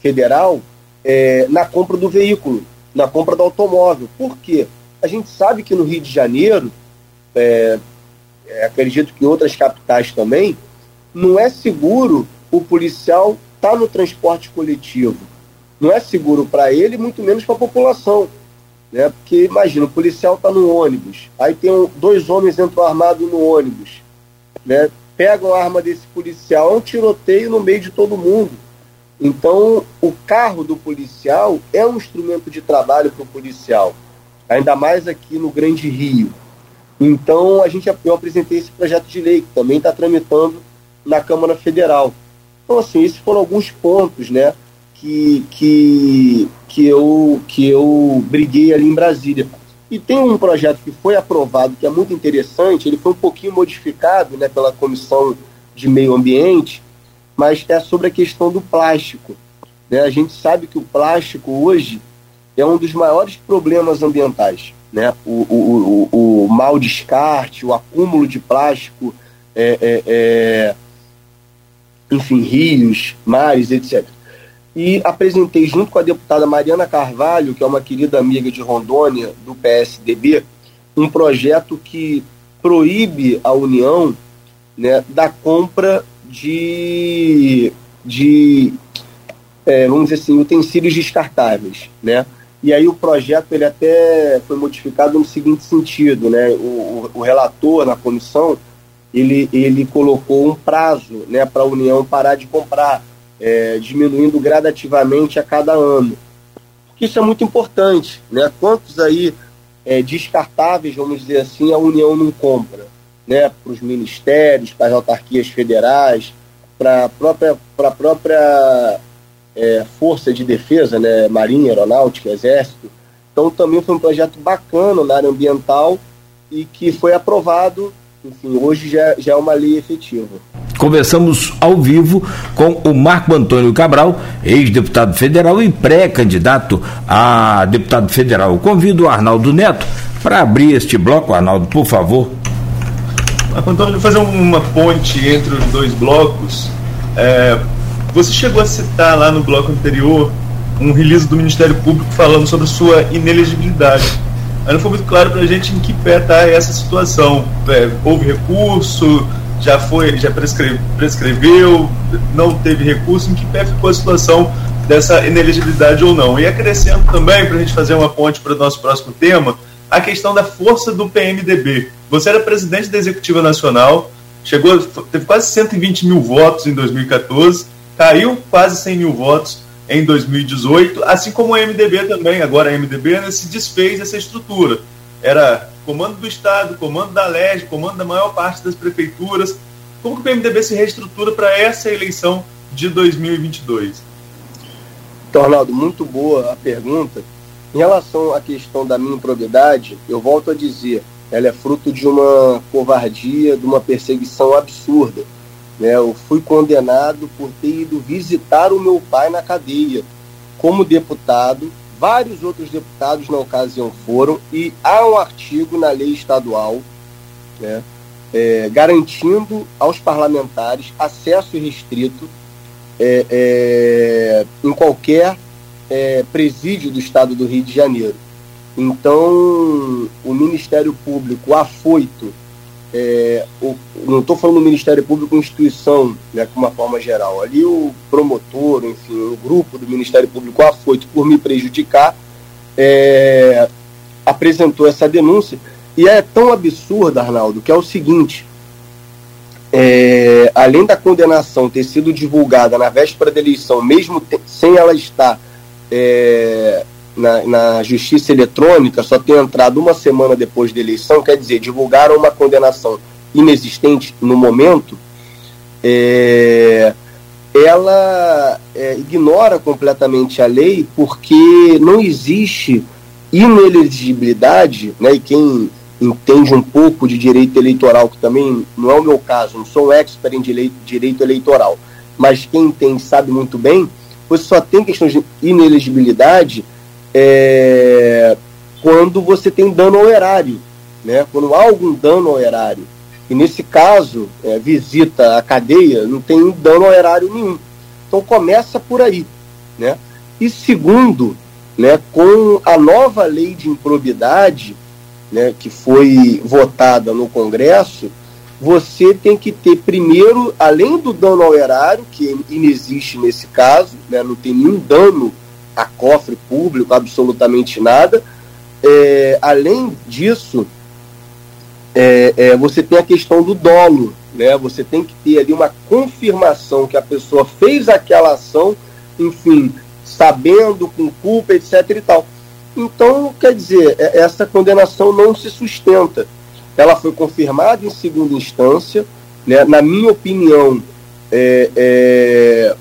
federal é, na compra do veículo, na compra do automóvel. Por quê? A gente sabe que no Rio de Janeiro, é, é, acredito que em outras capitais também, não é seguro o policial estar tá no transporte coletivo. Não é seguro para ele, muito menos para a população. Né? Porque imagina, o policial está no ônibus, aí tem um, dois homens entram armados no ônibus. Né? pegam a arma desse policial, é um tiroteio no meio de todo mundo. Então, o carro do policial é um instrumento de trabalho para o policial, ainda mais aqui no Grande Rio. Então, a gente, eu apresentei esse projeto de lei, que também está tramitando na Câmara Federal. Então, assim, esses foram alguns pontos né, que, que, que, eu, que eu briguei ali em Brasília. E tem um projeto que foi aprovado, que é muito interessante, ele foi um pouquinho modificado né, pela Comissão de Meio Ambiente, mas é sobre a questão do plástico. Né? A gente sabe que o plástico hoje é um dos maiores problemas ambientais. Né? O, o, o, o mau descarte, o acúmulo de plástico, é, é, é, enfim, rios, mares, etc e apresentei junto com a deputada Mariana Carvalho, que é uma querida amiga de Rondônia, do PSDB, um projeto que proíbe a União né, da compra de, de é, vamos dizer assim, utensílios descartáveis. Né? E aí o projeto ele até foi modificado no seguinte sentido, né? o, o relator na comissão ele, ele colocou um prazo né, para a União parar de comprar é, diminuindo gradativamente a cada ano. Isso é muito importante. Né? Quantos aí é, descartáveis, vamos dizer assim, a União não compra? Né? Para os ministérios, para as autarquias federais, para a própria, pra própria é, Força de Defesa, né? Marinha, Aeronáutica, Exército. Então também foi um projeto bacana na área ambiental e que foi aprovado, enfim, hoje já, já é uma lei efetiva. Conversamos ao vivo com o Marco Antônio Cabral, ex-deputado federal e pré-candidato a deputado federal. Eu convido o Arnaldo Neto para abrir este bloco. Arnaldo, por favor. Marco Antônio, fazer uma ponte entre os dois blocos. É, você chegou a citar lá no bloco anterior um release do Ministério Público falando sobre sua inelegibilidade. Mas não foi muito claro para a gente em que pé está essa situação. É, houve recurso, já foi, já prescreve, prescreveu, não teve recurso, em que pé ficou a situação dessa inelegibilidade ou não. E acrescento também, para a gente fazer uma ponte para o nosso próximo tema, a questão da força do PMDB. Você era presidente da Executiva Nacional, chegou, teve quase 120 mil votos em 2014, caiu quase 100 mil votos em 2018, assim como o MDB também, agora a MDB né, se desfez essa estrutura. Era comando do Estado, comando da LEG, comando da maior parte das prefeituras. Como que o PMDB se reestrutura para essa eleição de 2022? Então, Arnaldo, muito boa a pergunta. Em relação à questão da minha improbidade, eu volto a dizer, ela é fruto de uma covardia, de uma perseguição absurda. Né? Eu fui condenado por ter ido visitar o meu pai na cadeia como deputado, vários outros deputados na ocasião foram, e há um artigo na lei estadual né, é, garantindo aos parlamentares acesso restrito é, é, em qualquer é, presídio do estado do Rio de Janeiro. Então, o Ministério Público afoito, é, o, não estou falando do Ministério Público instituição, né, de uma forma geral, ali o promotor, enfim, o grupo do Ministério Público afoito por me prejudicar, é, apresentou essa denúncia, e é tão absurda, Arnaldo, que é o seguinte, é, além da condenação ter sido divulgada na véspera da eleição, mesmo sem ela estar é, na, na, justiça eletrônica, só ter entrado uma semana depois da eleição, quer dizer, divulgaram uma condenação inexistente no momento, é, ela é, ignora completamente a lei porque não existe inelegibilidade, né, e quem entende um pouco de direito eleitoral, que também não é o meu caso, não sou um expert em direito eleitoral, mas quem entende sabe muito bem, você só tem questão de inelegibilidade é, quando você tem dano ao erário, né? quando há algum dano ao erário. E nesse caso, é, visita a cadeia, não tem dano ao erário nenhum. Então começa por aí. Né? E segundo, né, com a nova lei de improbidade, né, que foi votada no Congresso, você tem que ter primeiro, além do dano ao erário, que inexiste nesse caso, né, não tem nenhum dano a cofre público, absolutamente nada. É, além disso, é, é, você tem a questão do dolo, né? Você tem que ter ali uma confirmação que a pessoa fez aquela ação, enfim, sabendo, com culpa, etc. e tal. Então, quer dizer, é, essa condenação não se sustenta. Ela foi confirmada em segunda instância, né? na minha opinião, é, é,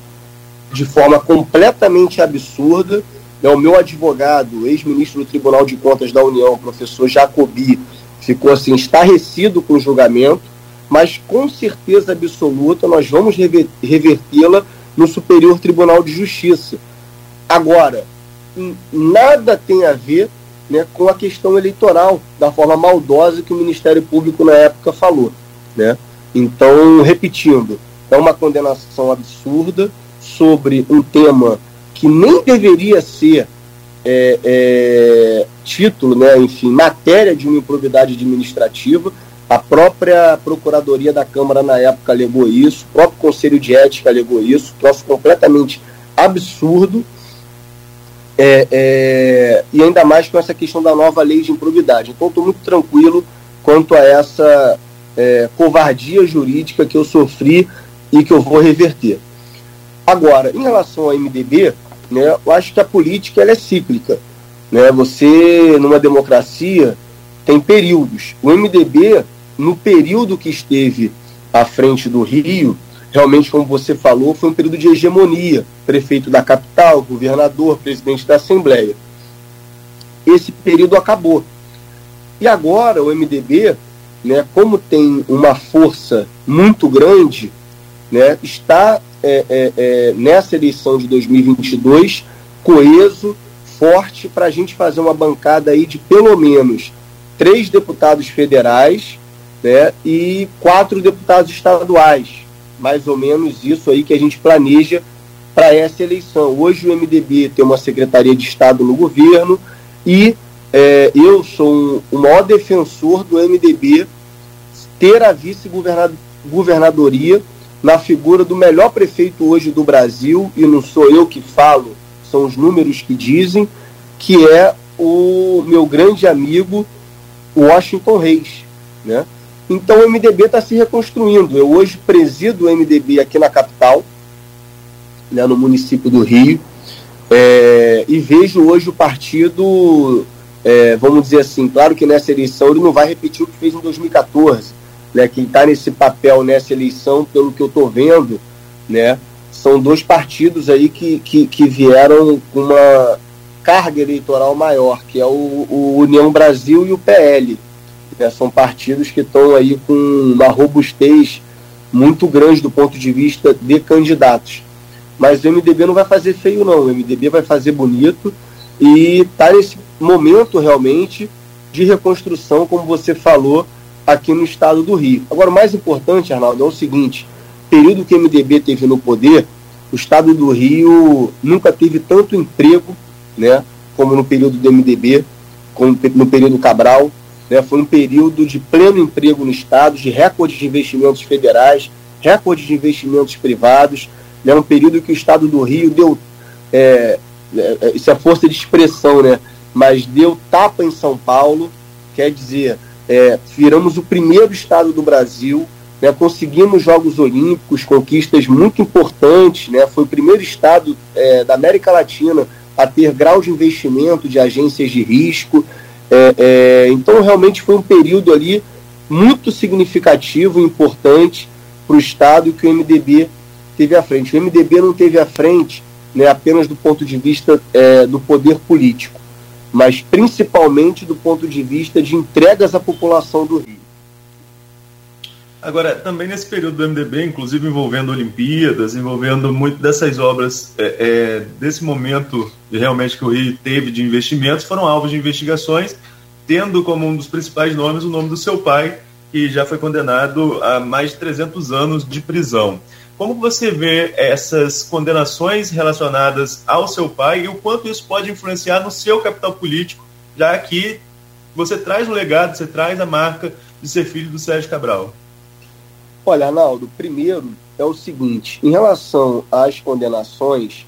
de forma completamente absurda. Né? O meu advogado, ex-ministro do Tribunal de Contas da União, professor Jacobi, ficou assim estarrecido com o julgamento, mas com certeza absoluta nós vamos revertê-la no Superior Tribunal de Justiça. Agora, nada tem a ver né, com a questão eleitoral, da forma maldosa que o Ministério Público na época falou. Né? Então, repetindo, é uma condenação absurda sobre um tema que nem deveria ser é, é, título, né, enfim, matéria de uma improbidade administrativa. A própria Procuradoria da Câmara na época alegou isso, o próprio Conselho de Ética alegou isso, troço completamente absurdo é, é, e ainda mais com essa questão da nova lei de improbidade. Então, estou muito tranquilo quanto a essa é, covardia jurídica que eu sofri e que eu vou reverter. Agora, em relação ao MDB, né, eu acho que a política ela é cíclica. Né? Você, numa democracia, tem períodos. O MDB, no período que esteve à frente do Rio, realmente, como você falou, foi um período de hegemonia. Prefeito da capital, governador, presidente da Assembleia. Esse período acabou. E agora o MDB, né, como tem uma força muito grande, né, está é, é, é, nessa eleição de 2022 coeso, forte, para a gente fazer uma bancada aí de pelo menos três deputados federais né, e quatro deputados estaduais mais ou menos isso aí que a gente planeja para essa eleição. Hoje o MDB tem uma secretaria de Estado no governo e é, eu sou um, o maior defensor do MDB ter a vice-governadoria na figura do melhor prefeito hoje do Brasil, e não sou eu que falo, são os números que dizem, que é o meu grande amigo Washington Reis, né? Então o MDB está se reconstruindo. Eu hoje presido o MDB aqui na capital, né, no município do Rio, é, e vejo hoje o partido, é, vamos dizer assim, claro que nessa eleição ele não vai repetir o que fez em 2014. Né, quem está nesse papel nessa eleição, pelo que eu estou vendo, né, são dois partidos aí que, que, que vieram com uma carga eleitoral maior, que é o, o União Brasil e o PL. Né, são partidos que estão aí com uma robustez muito grande do ponto de vista de candidatos. Mas o MDB não vai fazer feio, não. O MDB vai fazer bonito e está nesse momento realmente de reconstrução, como você falou, aqui no estado do Rio. Agora, o mais importante, Arnaldo, é o seguinte: período que o MDB teve no poder, o estado do Rio nunca teve tanto emprego, né, como no período do MDB, como no período Cabral. Né, foi um período de pleno emprego no estado, de recorde de investimentos federais, recorde de investimentos privados né, um período que o Estado do Rio deu, é, é, isso é força de expressão, né, mas deu tapa em São Paulo, quer dizer, é, viramos o primeiro Estado do Brasil, né, conseguimos Jogos Olímpicos, conquistas muito importantes, né, foi o primeiro Estado é, da América Latina a ter grau de investimento de agências de risco, é, é, então realmente foi um período ali muito significativo, importante para o Estado que o MDB teve à frente. O MDB não teve à frente né, apenas do ponto de vista é, do poder político, mas principalmente do ponto de vista de entregas à população do Rio. Agora, também nesse período do MDB, inclusive envolvendo Olimpíadas, envolvendo muito dessas obras, é, é, desse momento realmente que o Rio teve de investimentos, foram alvos de investigações, tendo como um dos principais nomes o nome do seu pai, que já foi condenado a mais de 300 anos de prisão. Como você vê essas condenações relacionadas ao seu pai e o quanto isso pode influenciar no seu capital político, já que você traz o legado, você traz a marca de ser filho do Sérgio Cabral? Olha, Arnaldo, primeiro é o seguinte, em relação às condenações,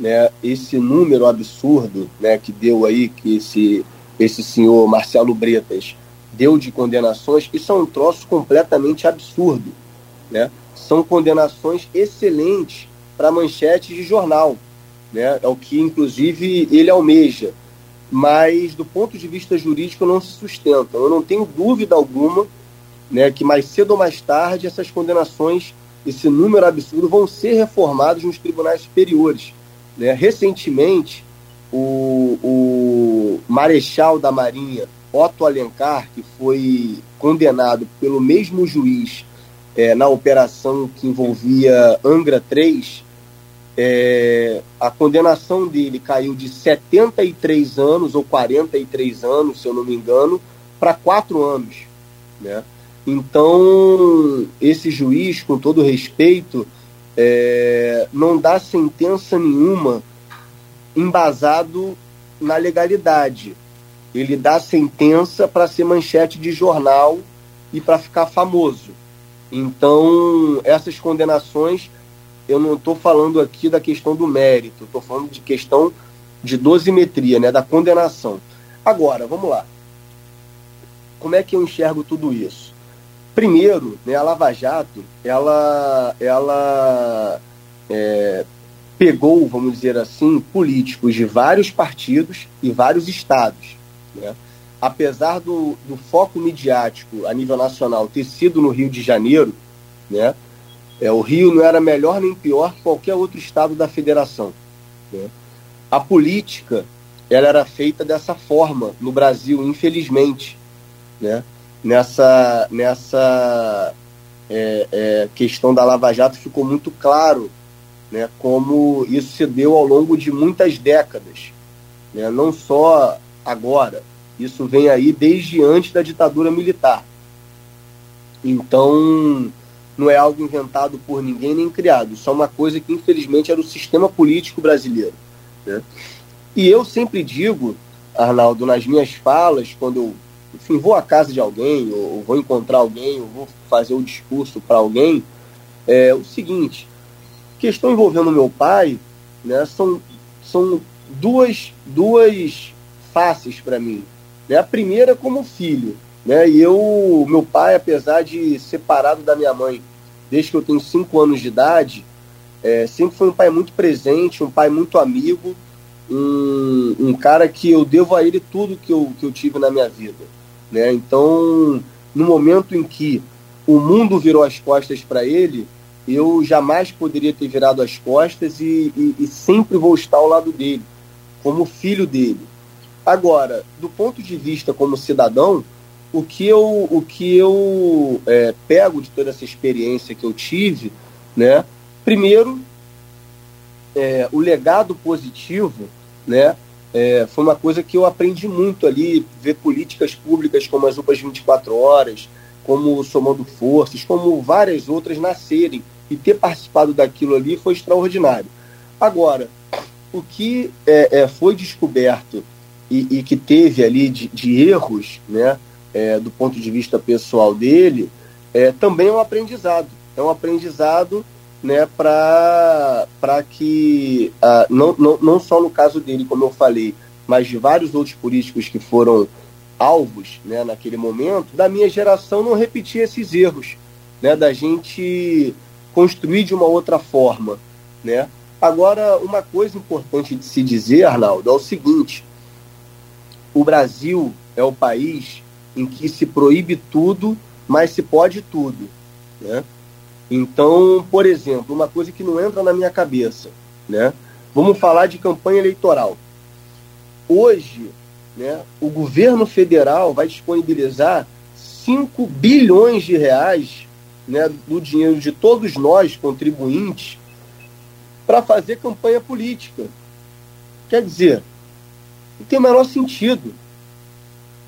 né, esse número absurdo né, que deu aí, que esse, esse senhor Marcelo Bretas deu de condenações, isso é um troço completamente absurdo. Né? São condenações excelentes para manchetes de jornal. Né? É o que, inclusive, ele almeja. Mas, do ponto de vista jurídico, não se sustentam. Eu não tenho dúvida alguma né, que, mais cedo ou mais tarde, essas condenações, esse número absurdo, vão ser reformados nos tribunais superiores. Né? Recentemente, o, o marechal da Marinha, Otto Alencar, que foi condenado pelo mesmo juiz é, na operação que envolvia Angra 3, é, a condenação dele caiu de 73 anos ou 43 anos, se eu não me engano, para 4 anos. Né? Então, esse juiz, com todo respeito, é, não dá sentença nenhuma embasado na legalidade. Ele dá sentença para ser manchete de jornal e para ficar famoso. Então, essas condenações, eu não estou falando aqui da questão do mérito, estou falando de questão de dosimetria, né, da condenação. Agora, vamos lá. Como é que eu enxergo tudo isso? Primeiro, né, a Lava Jato, ela, ela é, pegou, vamos dizer assim, políticos de vários partidos e vários estados. Né? Apesar do, do foco midiático a nível nacional ter sido no Rio de Janeiro, né, é, o Rio não era melhor nem pior que qualquer outro estado da federação. Né? A política ela era feita dessa forma no Brasil, infelizmente. Né? Nessa, nessa é, é, questão da Lava Jato ficou muito claro né, como isso se deu ao longo de muitas décadas. Né? Não só agora, isso vem aí desde antes da ditadura militar. Então, não é algo inventado por ninguém nem criado. Isso é uma coisa que, infelizmente, era o sistema político brasileiro. Né? E eu sempre digo, Arnaldo, nas minhas falas, quando eu enfim, vou à casa de alguém, ou vou encontrar alguém, ou vou fazer o um discurso para alguém, é o seguinte: questão envolvendo meu pai, né, são, são duas, duas faces para mim. Né? A primeira como filho. Né? E eu, meu pai, apesar de separado da minha mãe desde que eu tenho cinco anos de idade, é, sempre foi um pai muito presente, um pai muito amigo, um, um cara que eu devo a ele tudo que eu, que eu tive na minha vida. Né? Então, no momento em que o mundo virou as costas para ele, eu jamais poderia ter virado as costas e, e, e, sempre vou estar ao lado dele, como filho dele. Agora, do ponto de vista como cidadão, o que eu, o que eu é, pego de toda essa experiência que eu tive, né? Primeiro, é, o legado positivo, né? É, foi uma coisa que eu aprendi muito ali, ver políticas públicas como as UPAs 24 horas, como Somando Forças, como várias outras nascerem e ter participado daquilo ali foi extraordinário. Agora, o que é, é, foi descoberto e, e, que teve ali de, de erros, né, é, do ponto de vista pessoal dele, é, também é um aprendizado. É um aprendizado né, para que, ah, não, não, não só no caso dele, como eu falei, mas de vários outros políticos que foram alvos né, naquele momento, da minha geração não repetir esses erros, né, da gente construir de uma outra forma. Né? Agora, uma coisa importante de se dizer, Arnaldo, é o seguinte: o Brasil é o país em que se proíbe tudo, mas se pode tudo. Né? Então, por exemplo, uma coisa que não entra na minha cabeça, né? Vamos falar de campanha eleitoral. Hoje, né, o governo federal vai disponibilizar 5 bilhões de reais né, do dinheiro de todos nós, contribuintes, para fazer campanha política. Quer dizer, não tem o menor sentido.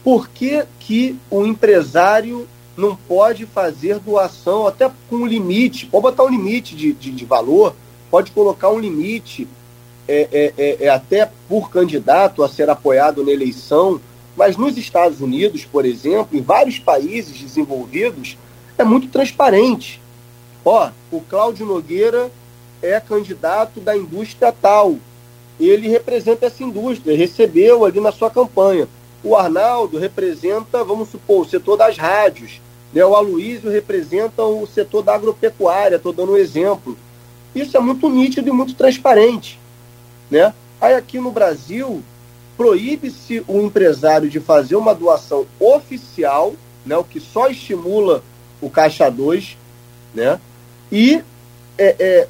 Por que, que o empresário não pode fazer doação até com um limite? Pode botar um limite de, de, de valor, pode colocar um limite é, é, é, é, até por candidato a ser apoiado na eleição, mas nos Estados Unidos, por exemplo, em vários países desenvolvidos, é muito transparente. Ó, o Cláudio Nogueira é candidato da indústria tal. Ele representa essa indústria, recebeu ali na sua campanha. O Arnaldo representa, vamos supor, o setor das rádios. Né? O Aloysio representa o setor da agropecuária, estou dando um exemplo. Isso é muito nítido e muito transparente. Né? Aí aqui no Brasil, proíbe-se o empresário de fazer uma doação oficial, né? o que só estimula o Caixa 2, né? e é, é,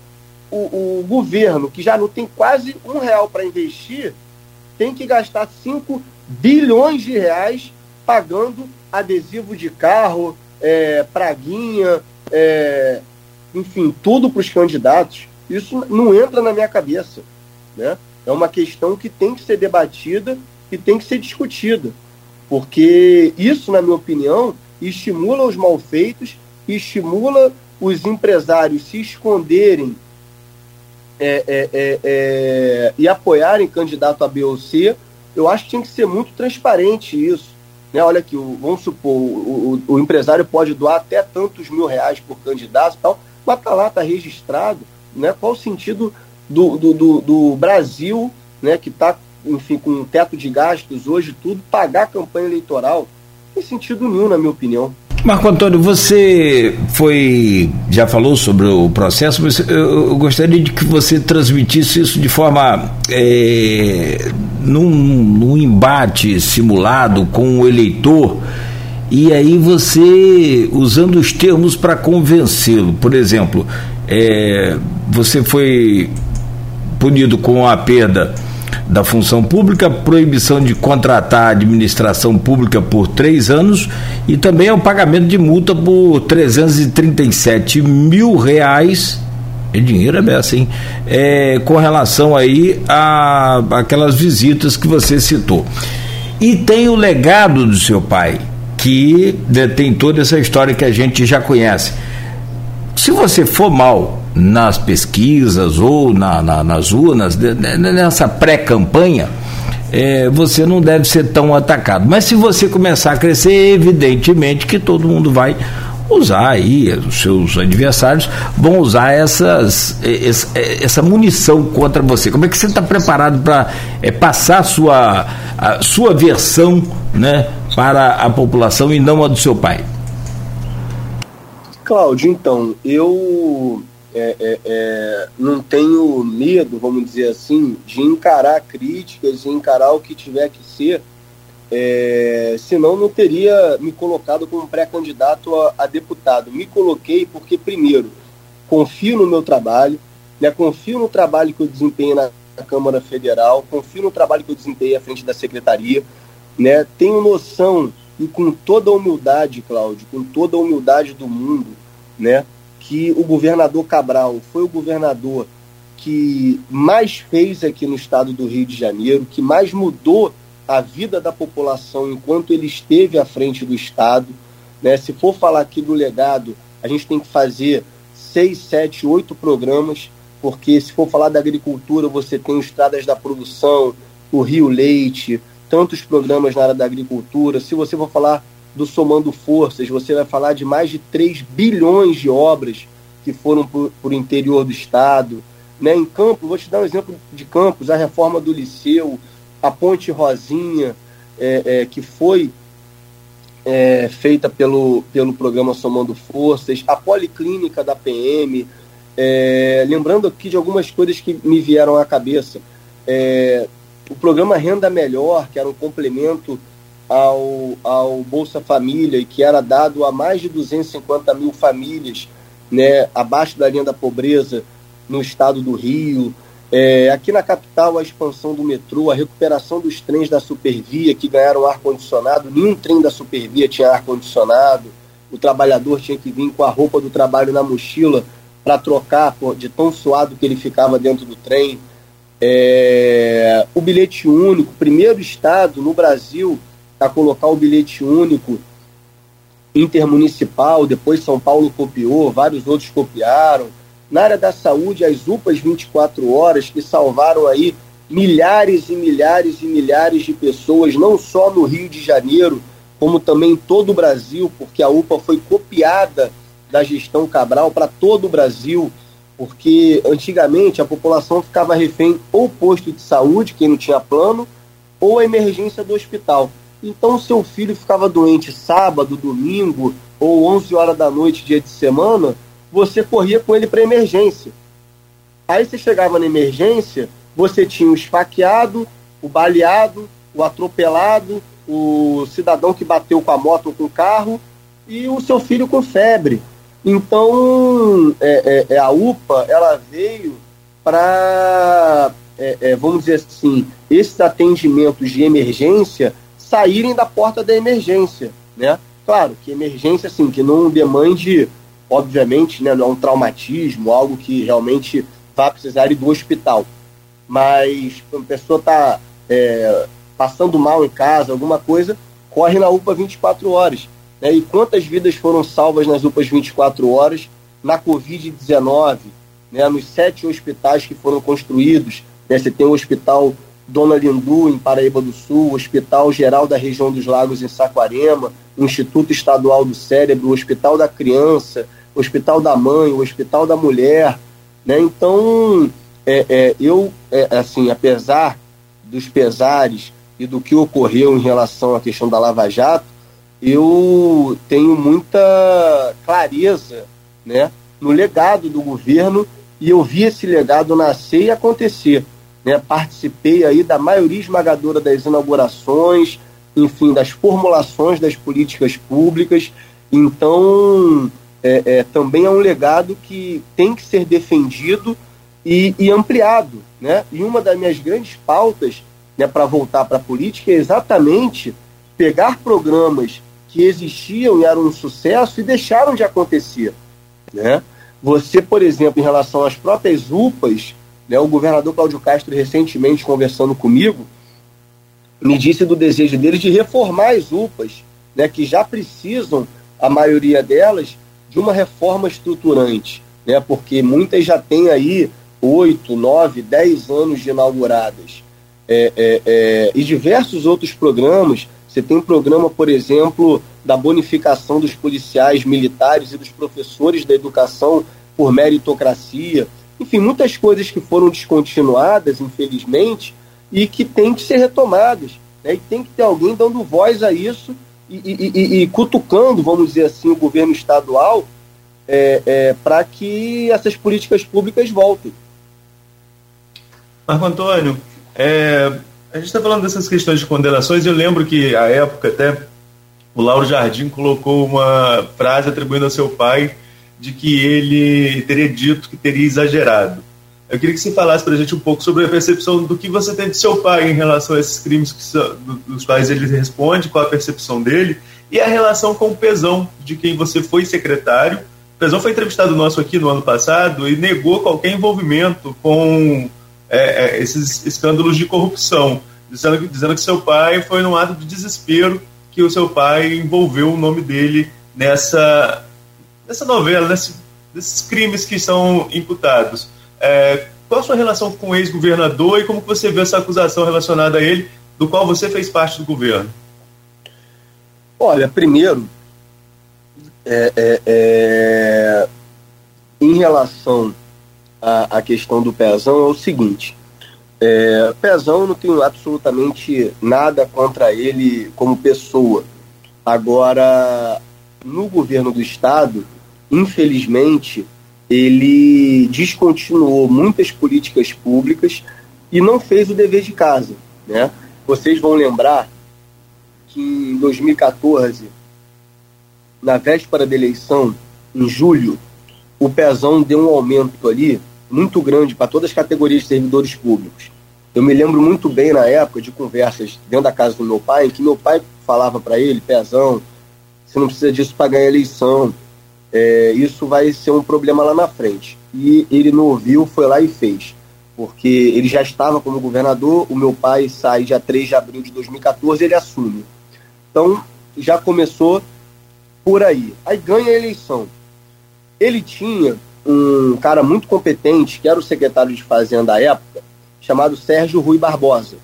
o, o, governo, que já não tem quase um real para investir, tem que gastar 5 bilhões de reais pagando adesivo de carro, é, praguinha, é, enfim, tudo para os candidatos. Isso não entra na minha cabeça. Né? É uma questão que tem que ser debatida e tem que ser discutida. Porque isso, na minha opinião, estimula os malfeitos, estimula os empresários se esconderem é, é, é, é e apoiarem candidato a B ou C eu acho que tinha que ser muito transparente isso. Né? Olha aqui, o, vamos supor, o, o, o, empresário pode doar até tantos mil reais por candidato e tal, mas está lá, está registrado. Né? Qual o sentido do, do, do, do Brasil, né, que está, enfim, com um teto de gastos hoje, tudo, pagar a campanha eleitoral? Não tem sentido nenhum, na minha opinião. Marco Antônio, você foi já falou sobre o processo, mas eu, gostaria de que você transmitisse isso de forma é, num, num embate simulado com o eleitor e aí você usando os termos para convencê-lo. Por exemplo, é, você foi punido com a perda da função pública, proibição de contratar a administração pública por três anos e também o pagamento de multa por 337 mil reais. É dinheiro é beça, hein? É, com relação aí a aquelas visitas que você citou. E tem o legado do seu pai, que tem toda essa história que a gente já conhece. Se você for mal nas pesquisas ou na, na, nas urnas, nessa pré-campanha, é, você não deve ser tão atacado. Mas se você começar a crescer, evidentemente que todo mundo vai usar aí, os seus adversários vão usar essas, essa munição contra você. Como é que você está preparado para é, passar sua, a sua versão né, para a população e não a do seu pai? Cláudio, então, eu é, é, é, não tenho medo, vamos dizer assim, de encarar críticas, de encarar o que tiver que ser, é, senão não teria me colocado como pré-candidato a, a, deputado. Me coloquei porque, primeiro, confio no meu trabalho, né, confio no trabalho que eu desempenho na, Câmara Federal, confio no trabalho que eu desempenho à frente da Secretaria, né, tenho noção, e com toda a humildade, Cláudio, com toda a humildade do mundo, né, que o governador Cabral foi o governador que mais fez aqui no estado do Rio de Janeiro, que mais mudou a vida da população enquanto ele esteve à frente do estado. Né? Se for falar aqui do legado, a gente tem que fazer seis, sete, oito programas, porque se for falar da agricultura, você tem Estradas da Produção, o Rio Leite, tantos programas na área da agricultura. Se você for falar do Somando Forças, você vai falar de mais de 3 bilhões de obras que foram por, por interior do Estado. Né? Em Campos, vou te dar um exemplo de Campos, a reforma do Liceu, a Ponte Rosinha, é, é, que foi é, feita pelo, pelo programa Somando Forças, a Policlínica da PM, é, lembrando aqui de algumas coisas que me vieram à cabeça. É, o programa Renda Melhor, que era um complemento ao, ao Bolsa Família e que era dado a mais de 250 mil famílias né, abaixo da linha da pobreza no estado do Rio. É, aqui na capital, a expansão do metrô, a recuperação dos trens da Supervia que ganharam ar-condicionado. Nenhum trem da Supervia tinha ar-condicionado. O trabalhador tinha que vir com a roupa do trabalho na mochila para trocar de tão suado que ele ficava dentro do trem. É, o bilhete único, primeiro estado no Brasil a colocar o bilhete único intermunicipal, depois São Paulo copiou, vários outros copiaram. Na área da saúde, as UPAs 24 horas, que salvaram aí milhares e milhares e milhares de pessoas, não só no Rio de Janeiro, como também em todo o Brasil, porque a UPA foi copiada da gestão Cabral para todo o Brasil, porque antigamente a população ficava refém ou posto de saúde, quem não tinha plano, ou a emergência do hospital. Então, seu filho ficava doente sábado, domingo ou 11 horas da noite, dia de semana, você corria com ele para emergência. Aí você chegava na emergência, você tinha o esfaqueado, o baleado, o atropelado, o cidadão que bateu com a moto ou com o carro e o seu filho com febre. Então, é, é, é a UPA ela veio para, é, é, vamos dizer assim, esses atendimentos de emergência saírem da porta da emergência, né? Claro, que emergência, assim, que não demande, obviamente, né, não é um traumatismo, algo que realmente vá precisar ir do hospital. Mas a pessoa está é, passando mal em casa, alguma coisa, corre na UPA 24 horas. Né? E quantas vidas foram salvas nas UPAs 24 horas na Covid-19, né? nos sete hospitais que foram construídos? Né? Você tem o hospital Dona Lindu, em Paraíba do Sul, Hospital Geral da Região dos Lagos, em Saquarema, Instituto Estadual do Cérebro, Hospital da Criança, Hospital da Mãe, Hospital da Mulher. Né? Então, é, é, eu, é, assim, apesar dos pesares e do que ocorreu em relação à questão da Lava Jato, eu tenho muita clareza né, no legado do governo e eu vi esse legado nascer e acontecer né? Participei aí da maioria esmagadora das inaugurações, enfim, das formulações das políticas públicas. Então, é, é, também é um legado que tem que ser defendido e, e ampliado. Né? E uma das minhas grandes pautas né, para voltar para a política é exatamente pegar programas que existiam e eram um sucesso e deixaram de acontecer. Né? Você, por exemplo, em relação às próprias UPAs, né, o governador Cláudio Castro, recentemente conversando comigo, me disse do desejo deles de reformar as UPAs, né, que já precisam, a maioria delas, de uma reforma estruturante, né, porque muitas já têm aí oito, nove, dez anos de inauguradas. É, é, é, e diversos outros programas. Você tem um programa, por exemplo, da bonificação dos policiais militares e dos professores da educação por meritocracia. Enfim, muitas coisas que foram descontinuadas, infelizmente, e que têm que ser retomadas. Né? E tem que ter alguém dando voz a isso e, e, e, e cutucando, vamos dizer assim, o governo estadual é, é, para que essas políticas públicas voltem. Marco Antônio, é, a gente está falando dessas questões de condenações. Eu lembro que, à época, até o Lauro Jardim colocou uma frase atribuindo ao seu pai de que ele teria dito que teria exagerado. Eu queria que você falasse para a gente um pouco sobre a percepção do que você tem de seu pai em relação a esses crimes são, dos quais ele responde, qual a percepção dele, e a relação com o Pezão, de quem você foi secretário. O Pezão foi entrevistado nosso aqui no ano passado e negou qualquer envolvimento com é, é, esses escândalos de corrupção, dizendo, dizendo que seu pai foi num ato de desespero que o seu pai envolveu o nome dele nessa, nessa novela, nesse, nesses crimes que são imputados. É, qual a sua relação com o ex-governador e como você vê essa acusação relacionada a ele, do qual você fez parte do governo? Olha, primeiro, é, é, é, em relação à, à, questão do Pezão, é o seguinte: é, Pezão não tenho absolutamente nada contra ele como pessoa. Agora, no governo do Estado, infelizmente, ele descontinuou muitas políticas públicas e não fez o dever de casa. Né? Vocês vão lembrar que em 2014, na véspera da eleição, em julho, o Pezão deu um aumento ali muito grande para todas as categorias de servidores públicos. Eu me lembro muito bem na época de conversas dentro da casa do meu pai, em que meu pai falava para ele, Pezão, você não precisa disso para ganhar eleição, é, isso vai ser um problema lá na frente. E ele não ouviu, foi lá e fez. Porque ele já estava como governador, o meu pai sai dia 3 de abril de 2014 ele assume. Então já começou por aí. Aí ganha a eleição. Ele tinha um cara muito competente, que era o secretário de Fazenda à época, chamado Sérgio Rui Barbosa.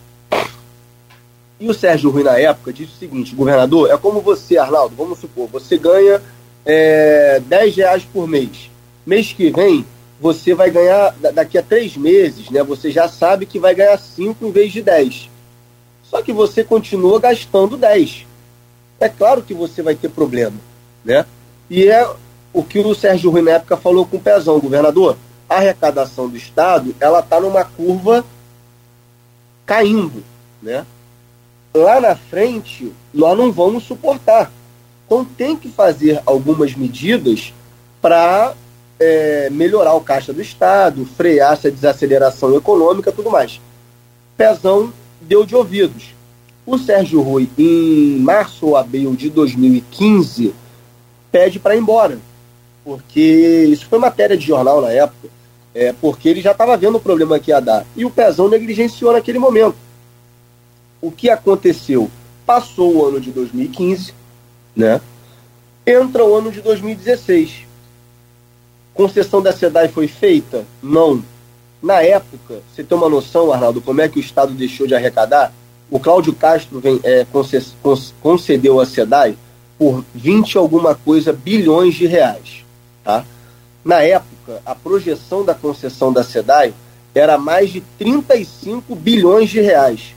E o Sérgio Rui, na época, disse o seguinte: governador, é como você, Arnaldo, vamos supor, você ganha é, 10 reais por mês. Mês que vem, você vai ganhar, daqui a três meses, né? Você já sabe que vai ganhar 5 em vez de 10. Só que você continua gastando 10. É claro que você vai ter problema, né? E é o que o Sérgio Rui na época falou com o Pezão, governador. A arrecadação do Estado, ela está numa curva caindo, né? Lá na frente, nós não vamos suportar. Então tem que fazer algumas medidas para é, melhorar o caixa do Estado, frear essa desaceleração econômica tudo mais. Pezão deu de ouvidos. O Sérgio Rui, em março ou abril de 2015, pede para ir embora. Porque isso foi matéria de jornal na época, é, porque ele já estava vendo o problema que ia dar. E o Pezão negligenciou naquele momento. O que aconteceu? Passou o ano de 2015, né? Entra o ano de 2016. Concessão da SEDAI foi feita? Não. Na época, você tem uma noção, Arnaldo, como é que o Estado deixou de arrecadar? O Cláudio Castro vem, é, concedeu a SEDAI por 20 alguma coisa bilhões de reais. Tá? Na época, a projeção da concessão da SEDAI era mais de 35 bilhões de reais.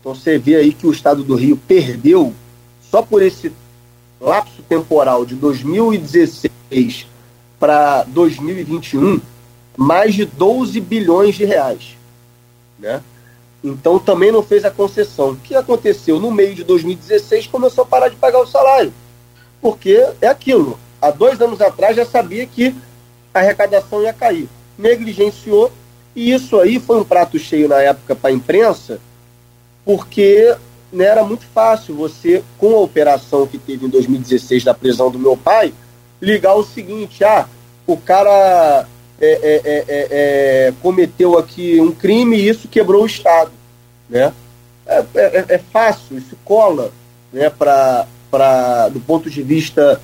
Então você vê aí que o Estado do Rio perdeu só por esse lapso temporal de 2016 para 2021 mais de 12 bilhões de reais. Né? Então também não fez a concessão. O que aconteceu? No meio de 2016 começou a parar de pagar o salário. Porque é aquilo. Há dois anos atrás já sabia que a arrecadação ia cair. Negligenciou. E isso aí foi um prato cheio na época para a imprensa, porque né, era muito fácil você, com a operação que teve em 2016 da prisão do meu pai, ligar o seguinte: ah, o cara é, é, é, é, é cometeu aqui um crime e isso quebrou o Estado. Né? É, fácil, isso cola né, pra, pra, do ponto de vista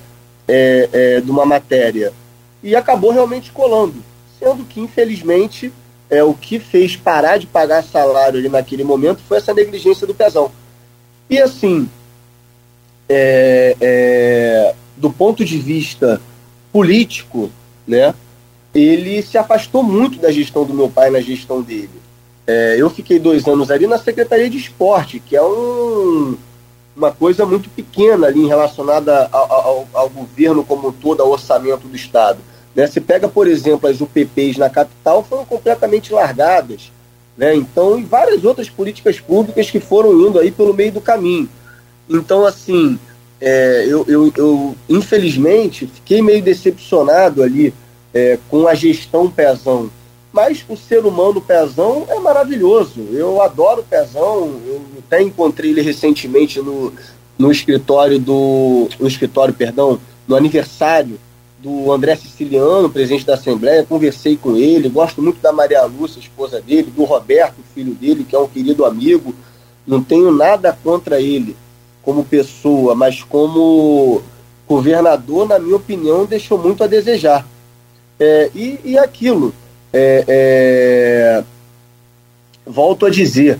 de uma matéria. E acabou realmente colando. Sendo que, infelizmente, é, o que fez parar de pagar salário ali naquele momento foi essa negligência do Pezão. E assim, é, é, do ponto de vista político, né, ele se afastou muito da gestão do meu pai na gestão dele. É, eu fiquei dois anos ali na Secretaria de Esporte, que é um, uma coisa muito pequena ali relacionada ao, ao, ao governo como um todo, ao orçamento do Estado. Né? Você pega, por exemplo, as UPPs na capital foram completamente largadas. Né? Então, e várias outras políticas públicas que foram indo aí pelo meio do caminho. Então, assim, é, eu, eu, eu, infelizmente fiquei meio decepcionado ali é, com a gestão Pezão. Mas o ser humano Pezão é maravilhoso. Eu adoro Pezão. Eu até encontrei ele recentemente no, no escritório do. No escritório, perdão, no aniversário do André Siciliano, presidente da Assembleia, conversei com ele, gosto muito da Maria Lúcia, esposa dele, do Roberto, filho dele, que é um querido amigo, não tenho nada contra ele como pessoa, mas como governador, na minha opinião, deixou muito a desejar. É, e, e aquilo, é, é, volto a dizer,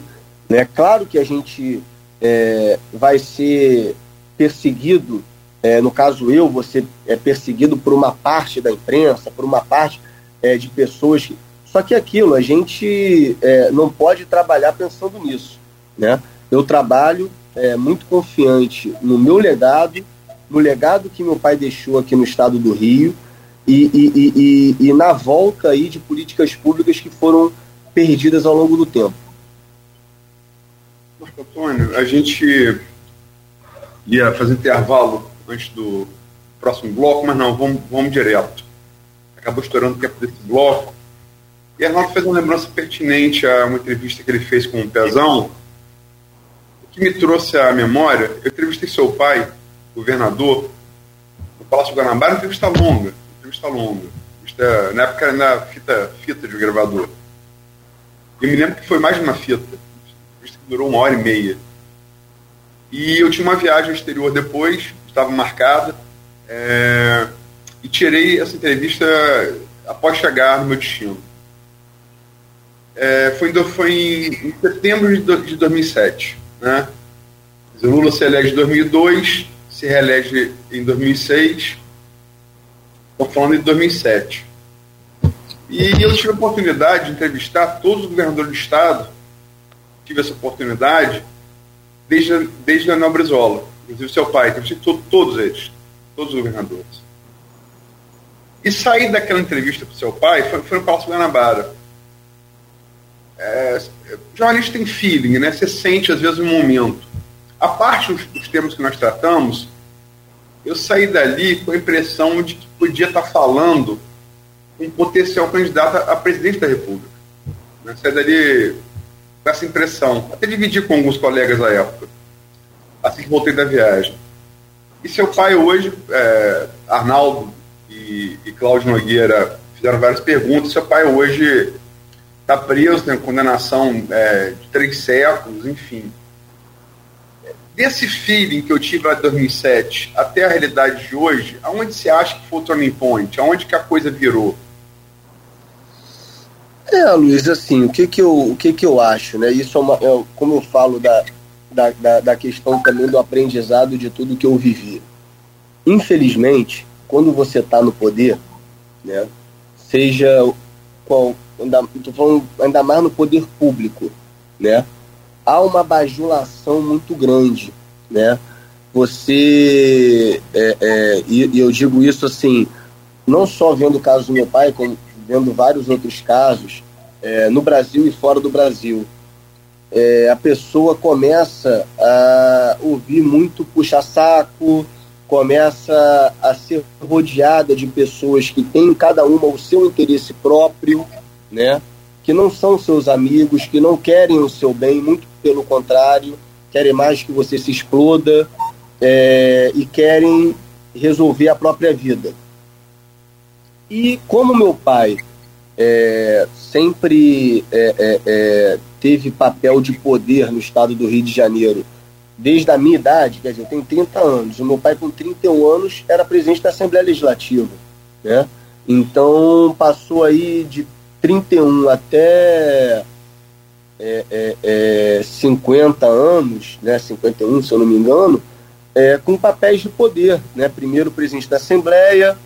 né, claro que a gente é, vai ser perseguido é, no caso eu, você é perseguido por uma parte da imprensa, por uma parte é, de pessoas. Que... Só que aquilo, a gente é, não pode trabalhar pensando nisso. Né? Eu trabalho é, muito confiante no meu legado, no legado que meu pai deixou aqui no estado do Rio e, e, e, e na volta aí de políticas públicas que foram perdidas ao longo do tempo. Marco Antônio, a gente ia fazer intervalo antes do próximo bloco, mas não, vamos, vamos direto. Acabou estourando o tempo desse bloco. E Arnaldo fez uma lembrança pertinente a uma entrevista que ele fez com o Pezão, o que me trouxe à memória, eu entrevistei seu pai, governador, no Palácio Guanabara, uma entrevista longa, entrevista longa. Na época era na fita, fita de gravador. Eu me lembro que foi mais de uma fita, entrevista que durou uma hora e meia. E eu tinha uma viagem exterior depois, estava marcada. É, e tirei essa entrevista após chegar no meu destino. É, foi, foi em, em, setembro de, de 2007. Né? Lula se elege em 2002, se reelege em 2006. Estou falando de 2007. E eu tive a oportunidade de entrevistar todos os governadores do Estado. Tive essa oportunidade desde, desde a Brizola inclusive seu pai, entrevistou todos eles, todos os governadores. E sair daquela entrevista com seu pai foi, foi no Palácio Guanabara. É, jornalista tem feeling, né? Você sente às vezes um momento. A parte dos, dos temas que nós tratamos, eu saí dali com a impressão de que podia estar falando um potencial candidato a presidente da República. Né? Saí dali com essa impressão. Até dividi com alguns colegas à época assim que voltei da viagem. E seu pai hoje, é, Arnaldo e, e Cláudio Nogueira fizeram várias perguntas. Seu pai hoje está preso, tem condenação é, de três séculos, enfim. Desse feeling que eu tive lá em 2007 até a realidade de hoje, aonde você acha que foi o turning point? Aonde que a coisa virou? É, Luiz, assim, o que que eu, o que que eu acho, né? Isso é uma, é, como eu falo da, da, da, da questão também do aprendizado de tudo que eu vivi. Infelizmente, quando você está no poder, né, seja qual, ainda, falando ainda mais no poder público, né, há uma bajulação muito grande, né? Você é, é, e, e, eu digo isso assim, não só vendo o caso do meu pai, como vendo vários outros casos é, no Brasil e fora do Brasil é, a pessoa começa a ouvir muito puxa-saco, começa a ser rodeada de pessoas que têm cada uma o seu interesse próprio, né? que não são seus amigos, que não querem o seu bem, muito pelo contrário, querem mais que você se exploda é, e querem resolver a própria vida. E como meu pai é, sempre é, é, é, teve papel de poder no estado do Rio de Janeiro, desde a minha idade, quer dizer, eu tenho 30 anos, o meu pai com 31 anos era presidente da Assembleia Legislativa, né? Então passou aí de 31 até é, é, é, 50 anos, né, 51 se eu não me engano, é, com papéis de poder, né? Primeiro presidente da Assembleia,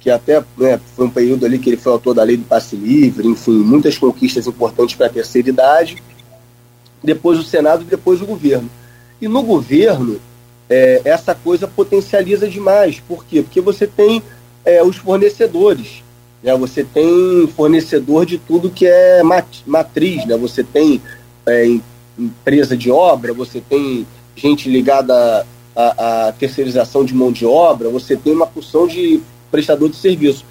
que até né, foi um período ali que ele foi autor da lei do passe livre, enfim, muitas conquistas importantes para a terceira idade, depois o Senado e depois o governo. E no governo, é, essa coisa potencializa demais. Por quê? Porque você tem é, os fornecedores. Né? Você tem fornecedor de tudo que é matriz. Né? Você tem é, empresa de obra, você tem gente ligada à, terceirização de mão de obra, você tem uma porção de prestador de serviço.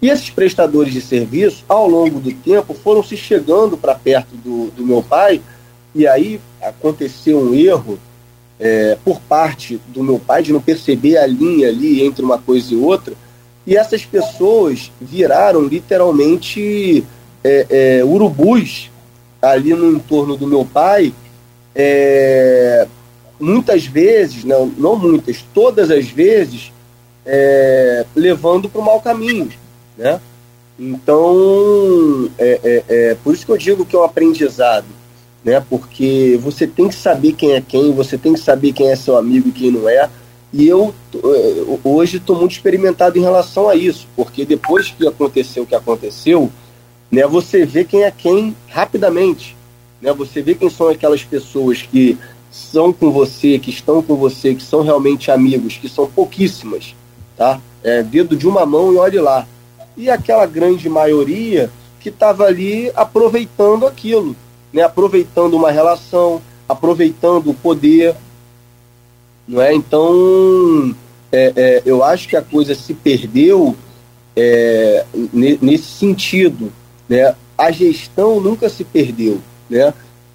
E esses prestadores de serviço, ao longo do tempo, foram se chegando para perto do, do meu pai, e aí aconteceu um erro é, por parte do meu pai de não perceber a linha ali entre uma coisa e outra, e essas pessoas viraram literalmente é, é, urubus ali no entorno do meu pai, é, muitas vezes, não, não muitas, todas as vezes, é, levando para o mau caminho, né? Então, é, é, é, por isso que eu digo que é um aprendizado, né? Porque você tem que saber quem é quem, você tem que saber quem é seu amigo e quem não é. E eu é, hoje estou muito experimentado em relação a isso, porque depois que aconteceu o que aconteceu, né? Você vê quem é quem rapidamente, né? Você vê quem são aquelas pessoas que são com você, que estão com você, que são realmente amigos, que são pouquíssimas, tá? É, dedo de uma mão e olhe lá. E aquela grande maioria que estava ali aproveitando aquilo, né? aproveitando uma relação, aproveitando o poder. Não é? Então, é, é, eu acho que a coisa se perdeu é, nesse sentido. Né? A gestão nunca se perdeu. Né?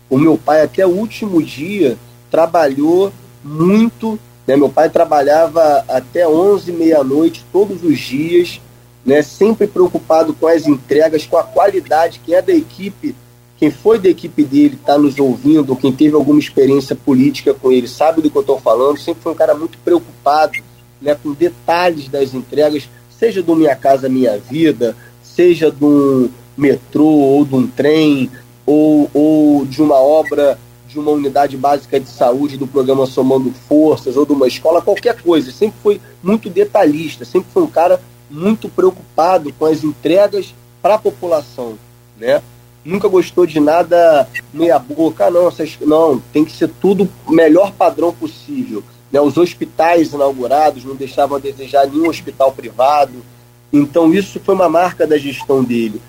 O meu pai, até o último dia, trabalhou muito né? Meu pai trabalhava até 11, meia-noite, todos os dias, né? sempre preocupado com as entregas, com a qualidade, quem é da equipe, quem foi da equipe dele, está nos ouvindo, quem teve alguma experiência política com ele, sabe do que eu estou falando, sempre foi um cara muito preocupado né? com detalhes das entregas, seja do Minha Casa Minha Vida, seja um metrô ou de um trem, ou, ou de uma obra de uma unidade básica de saúde, do programa Somando Forças ou de uma escola, qualquer coisa. Sempre foi muito detalhista, sempre foi um cara muito preocupado com as entregas para a população, né? Nunca gostou de nada meia boca, não, essas, não, tem que ser tudo melhor padrão possível. Né? Os hospitais inaugurados não deixavam a desejar nenhum hospital privado. Então isso foi uma marca da gestão dele.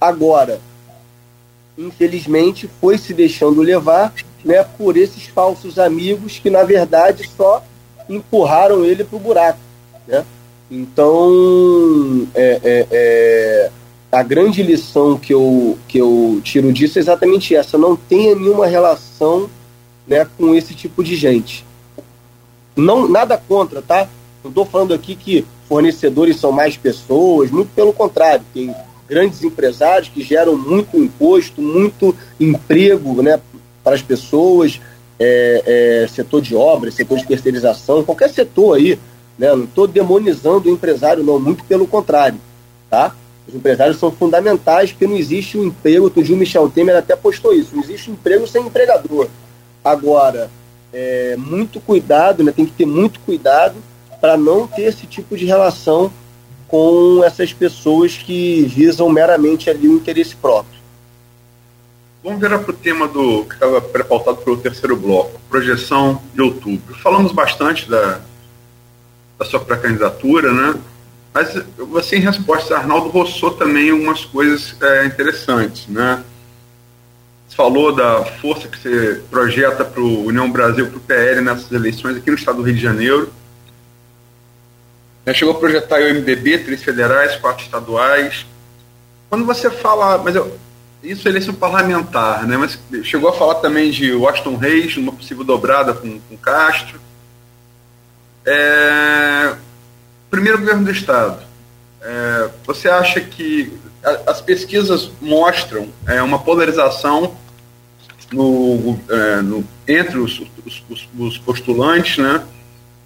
Agora, infelizmente, foi se deixando levar né, por esses falsos amigos que, na verdade, só empurraram ele para o buraco. Né? Então, é, é, é, a grande lição que eu, que eu tiro disso é exatamente essa: não tenha nenhuma relação né, com esse tipo de gente. Não, nada contra, tá? Não estou falando aqui que fornecedores são mais pessoas, muito pelo contrário, tem grandes empresários que geram muito imposto, muito emprego né, para as pessoas, é, é, setor de obras, setor de terceirização, qualquer setor aí. Né, não estou demonizando o empresário, não, muito pelo contrário. Tá? Os empresários são fundamentais porque não existe um emprego, o Michel Temer até postou isso, não existe um emprego sem empregador. Agora, é, muito cuidado, né, tem que ter muito cuidado para não ter esse tipo de relação com essas pessoas que visam meramente ali o interesse próprio. Vamos virar para o tema do que estava pré-pautado pelo terceiro bloco, projeção de outubro. Falamos bastante da, da sua pré-candidatura, né? Mas você, em resposta, Arnaldo Rossou também algumas coisas é, interessantes, né? Você falou da força que você projeta para o União Brasil, para o PL nessas eleições aqui no estado do Rio de Janeiro. Já chegou a projetar o MDB, três federais, quatro estaduais. Quando você fala, mas eu, isso é eleição parlamentar, né? Mas chegou a falar também de Washington Reis, uma possível dobrada com, com Castro. É, primeiro governo do Estado. É, você acha que a, as pesquisas mostram é, uma polarização no, é, no, entre os, os, os postulantes, né?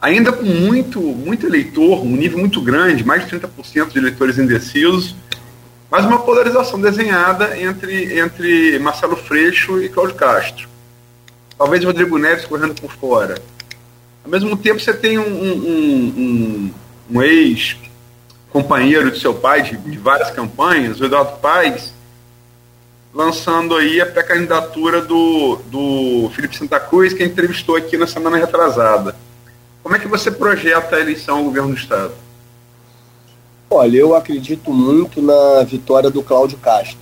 Ainda com muito, muito eleitor, um nível muito grande, mais de 30% de eleitores indecisos, mas uma polarização desenhada entre, entre Marcelo Freixo e Cláudio Castro. Talvez Rodrigo Neves correndo por fora. Ao mesmo tempo, você tem um, um, um, um ex-companheiro de seu pai de, de, várias campanhas, o Eduardo Paes, lançando aí a pré-candidatura do, do Felipe Santa Cruz, que entrevistou aqui na semana retrasada. Como é que você projeta a eleição ao governo do Estado? Olha, eu acredito muito na vitória do Cláudio Castro.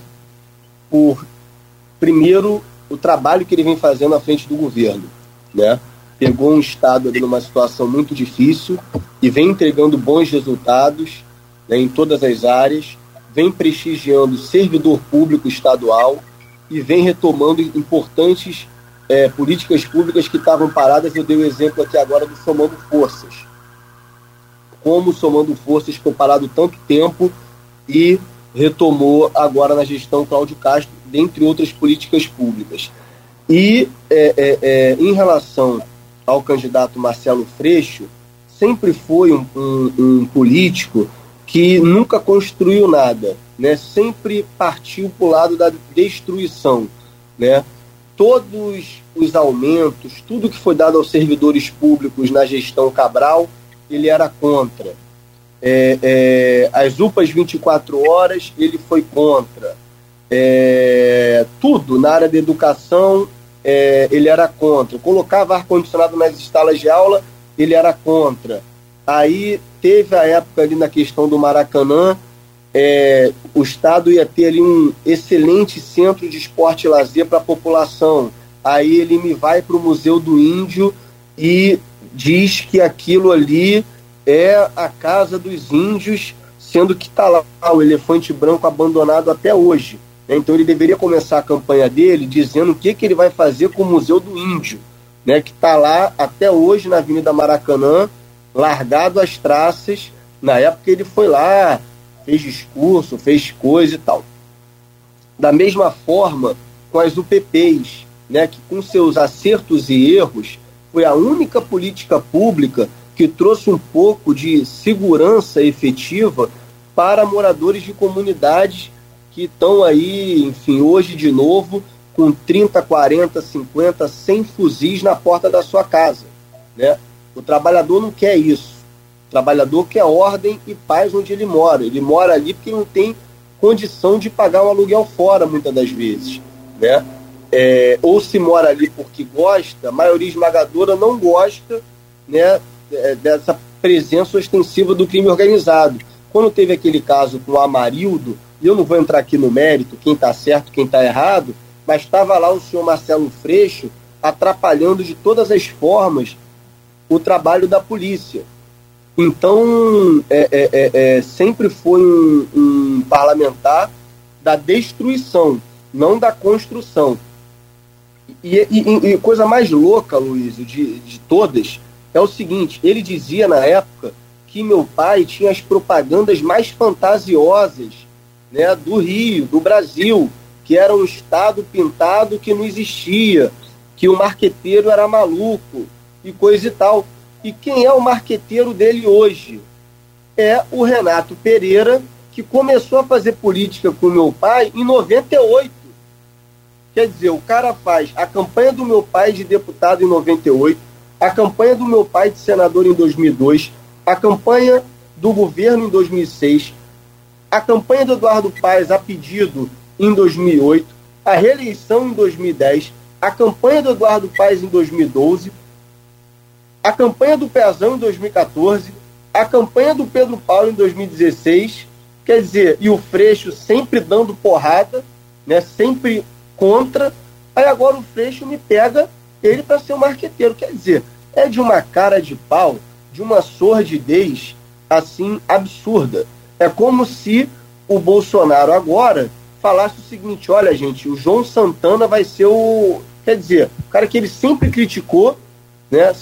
Por, primeiro, o trabalho que ele vem fazendo à frente do governo. Né? Pegou um Estado ali numa situação muito difícil e vem entregando bons resultados né, em todas as áreas vem prestigiando servidor público estadual e vem retomando importantes é, políticas públicas que estavam paradas. Eu dei o um exemplo aqui agora do Somando Forças. Como Somando Forças ficou parado tanto tempo e retomou agora na gestão Cláudio Castro, dentre outras políticas públicas. E é, é, é em relação ao candidato Marcelo Freixo, sempre foi um, um, um político que nunca construiu nada, né? sempre partiu para o lado da destruição. Né? Todos os aumentos, tudo que foi dado aos servidores públicos na gestão Cabral, ele era contra. É, é, as UPAs 24 horas, ele foi contra. É, tudo na área da educação, é, ele era contra. Colocava ar-condicionado nas salas de aula, ele era contra. Aí teve a época ali na questão do Maracanã, é, o Estado ia ter ali um excelente centro de esporte e lazer para a população. Aí ele me vai para o Museu do Índio e diz que aquilo ali é a casa dos índios, sendo que está lá o elefante branco abandonado até hoje. Né? Então ele deveria começar a campanha dele dizendo o que, que ele vai fazer com o Museu do Índio, né? que está lá até hoje na Avenida Maracanã, largado as traças. Na época ele foi lá, fez discurso, fez coisa e tal. Da mesma forma com as UPPs, né, que com seus acertos e erros foi a única política pública que trouxe um pouco de segurança efetiva para moradores de comunidades que estão aí, enfim, hoje de novo com 30, 40, 50, 100 fuzis na porta da sua casa, né? O trabalhador não quer isso. Trabalhador quer ordem e paz onde ele mora. Ele mora ali porque não tem condição de pagar um aluguel fora, muitas das vezes. Né? É, ou se mora ali porque gosta, a maioria esmagadora não gosta né, é, dessa presença ostensiva do crime organizado. Quando teve aquele caso com o Amarildo, e eu não vou entrar aqui no mérito, quem está certo, quem está errado, mas estava lá o senhor Marcelo Freixo atrapalhando de todas as formas o trabalho da polícia. Então, é, é, é, é, sempre foi um, um, parlamentar da destruição, não da construção. E, e, e coisa mais louca, Luiz, de, de todas, é o seguinte: ele dizia na época que meu pai tinha as propagandas mais fantasiosas né, do Rio, do Brasil, que era um estado pintado que não existia, que o marqueteiro era maluco, e coisa e tal. E quem é o marqueteiro dele hoje? É o Renato Pereira, que começou a fazer política com meu pai em 98. Quer dizer, o cara faz a campanha do meu pai de deputado em 98, a campanha do meu pai de senador em 2002, a campanha do governo em 2006, a campanha do Eduardo Paes a pedido em 2008, a reeleição em 2010, a campanha do Eduardo Paes em 2012 a campanha do Pezão em 2014, a campanha do Pedro Paulo em 2016, quer dizer, e o Freixo sempre dando porrada, né, sempre contra, aí agora o Freixo me pega ele para ser um marqueteiro, quer dizer, é de uma cara de pau, de uma sordidez assim absurda. É como se o Bolsonaro agora falasse o seguinte: olha, gente, o João Santana vai ser o. Quer dizer, o cara que ele sempre criticou, né,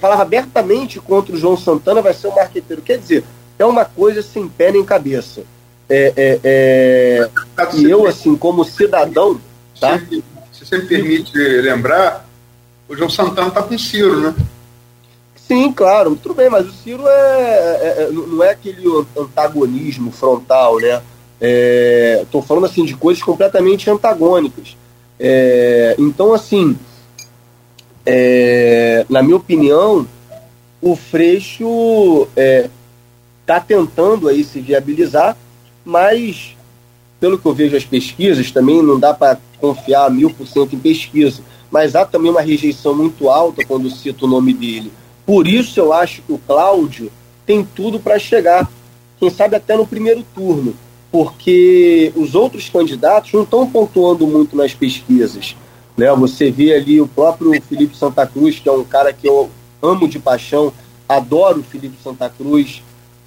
falava abertamente contra o João Santana, vai ser um marqueteiro. Quer dizer, é uma coisa sem pé nem cabeça. É, é, é... E eu, assim, como cidadão. Tá? Se, se você me permite lembrar, o João Santana está com o Ciro, né? Sim, claro, tudo bem, mas o Ciro é, é, é não é aquele antagonismo frontal, né? Estou é, falando assim de coisas completamente antagônicas. Então, assim, é, na minha opinião, o Freixo está é, tentando aí se viabilizar, mas pelo que eu vejo as pesquisas, também não dá para confiar mil por cento em pesquisa, mas há também uma rejeição muito alta quando cito o nome dele. Por isso eu acho que o Cláudio tem tudo para chegar, quem sabe até no primeiro turno, porque os outros candidatos não estão pontuando muito nas pesquisas. Né? Você vê ali o próprio Felipe Santa Cruz, que é um cara que eu amo de paixão, adoro o Felipe Santa Cruz,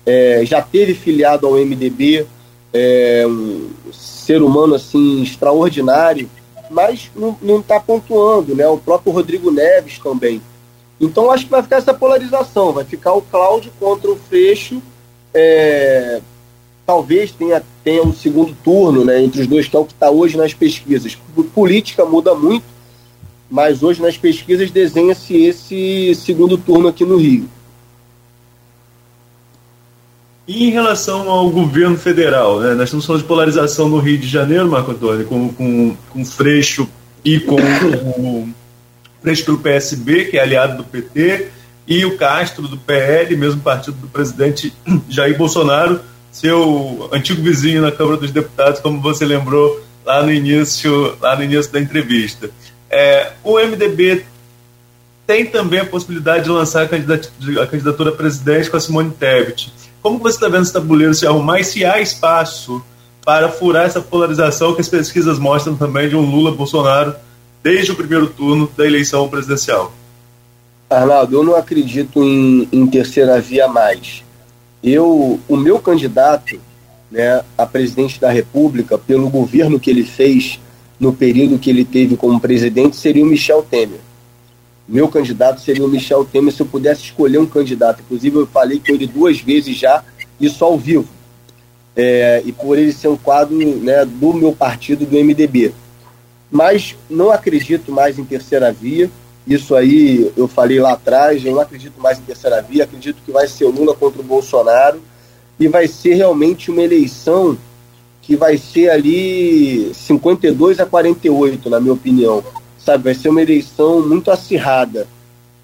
é, já teve filiado ao MDB, é um ser humano assim extraordinário, mas não está pontuando, né? O próprio Rodrigo Neves também. Então acho que vai ficar essa polarização, vai ficar o Cláudio contra o Freixo, é, talvez tenha, tenha um segundo turno né, entre os dois, que é o que está hoje nas pesquisas. Política muda muito, mas hoje nas pesquisas desenha-se esse segundo turno aqui no Rio. E em relação ao governo federal, né, nós estamos falando de polarização no Rio de Janeiro, Marco Antônio, com, com, com Freixo e com o Freixo pelo PSB, que é aliado do PT, e o Castro do PL, mesmo partido do presidente Jair Bolsonaro, seu antigo vizinho na Câmara dos Deputados, como você lembrou lá no início, lá no início da entrevista. É, o MDB tem também a possibilidade de lançar a candidatura, a candidatura a presidente com a Simone Tebet. Como você está vendo esse tabuleiro se arrumar e se há espaço para furar essa polarização que as pesquisas mostram também de um Lula-Bolsonaro desde o primeiro turno da eleição presidencial? Arnaldo, eu não acredito em, em terceira via mais. Eu, o meu candidato né, a presidente da República, pelo governo que ele fez no período que ele teve como presidente, seria o Michel Temer. Meu candidato seria o Michel Temer se eu pudesse escolher um candidato. Inclusive, eu falei com ele duas vezes já, isso ao vivo. É, e por ele ser um quadro né, do meu partido, do MDB. Mas não acredito mais em terceira via. Isso aí eu falei lá atrás, eu não acredito mais em terceira via, acredito que vai ser o Lula contra o Bolsonaro e vai ser realmente uma eleição que vai ser ali 52 a 48, na minha opinião sabe? Vai ser uma eleição muito acirrada,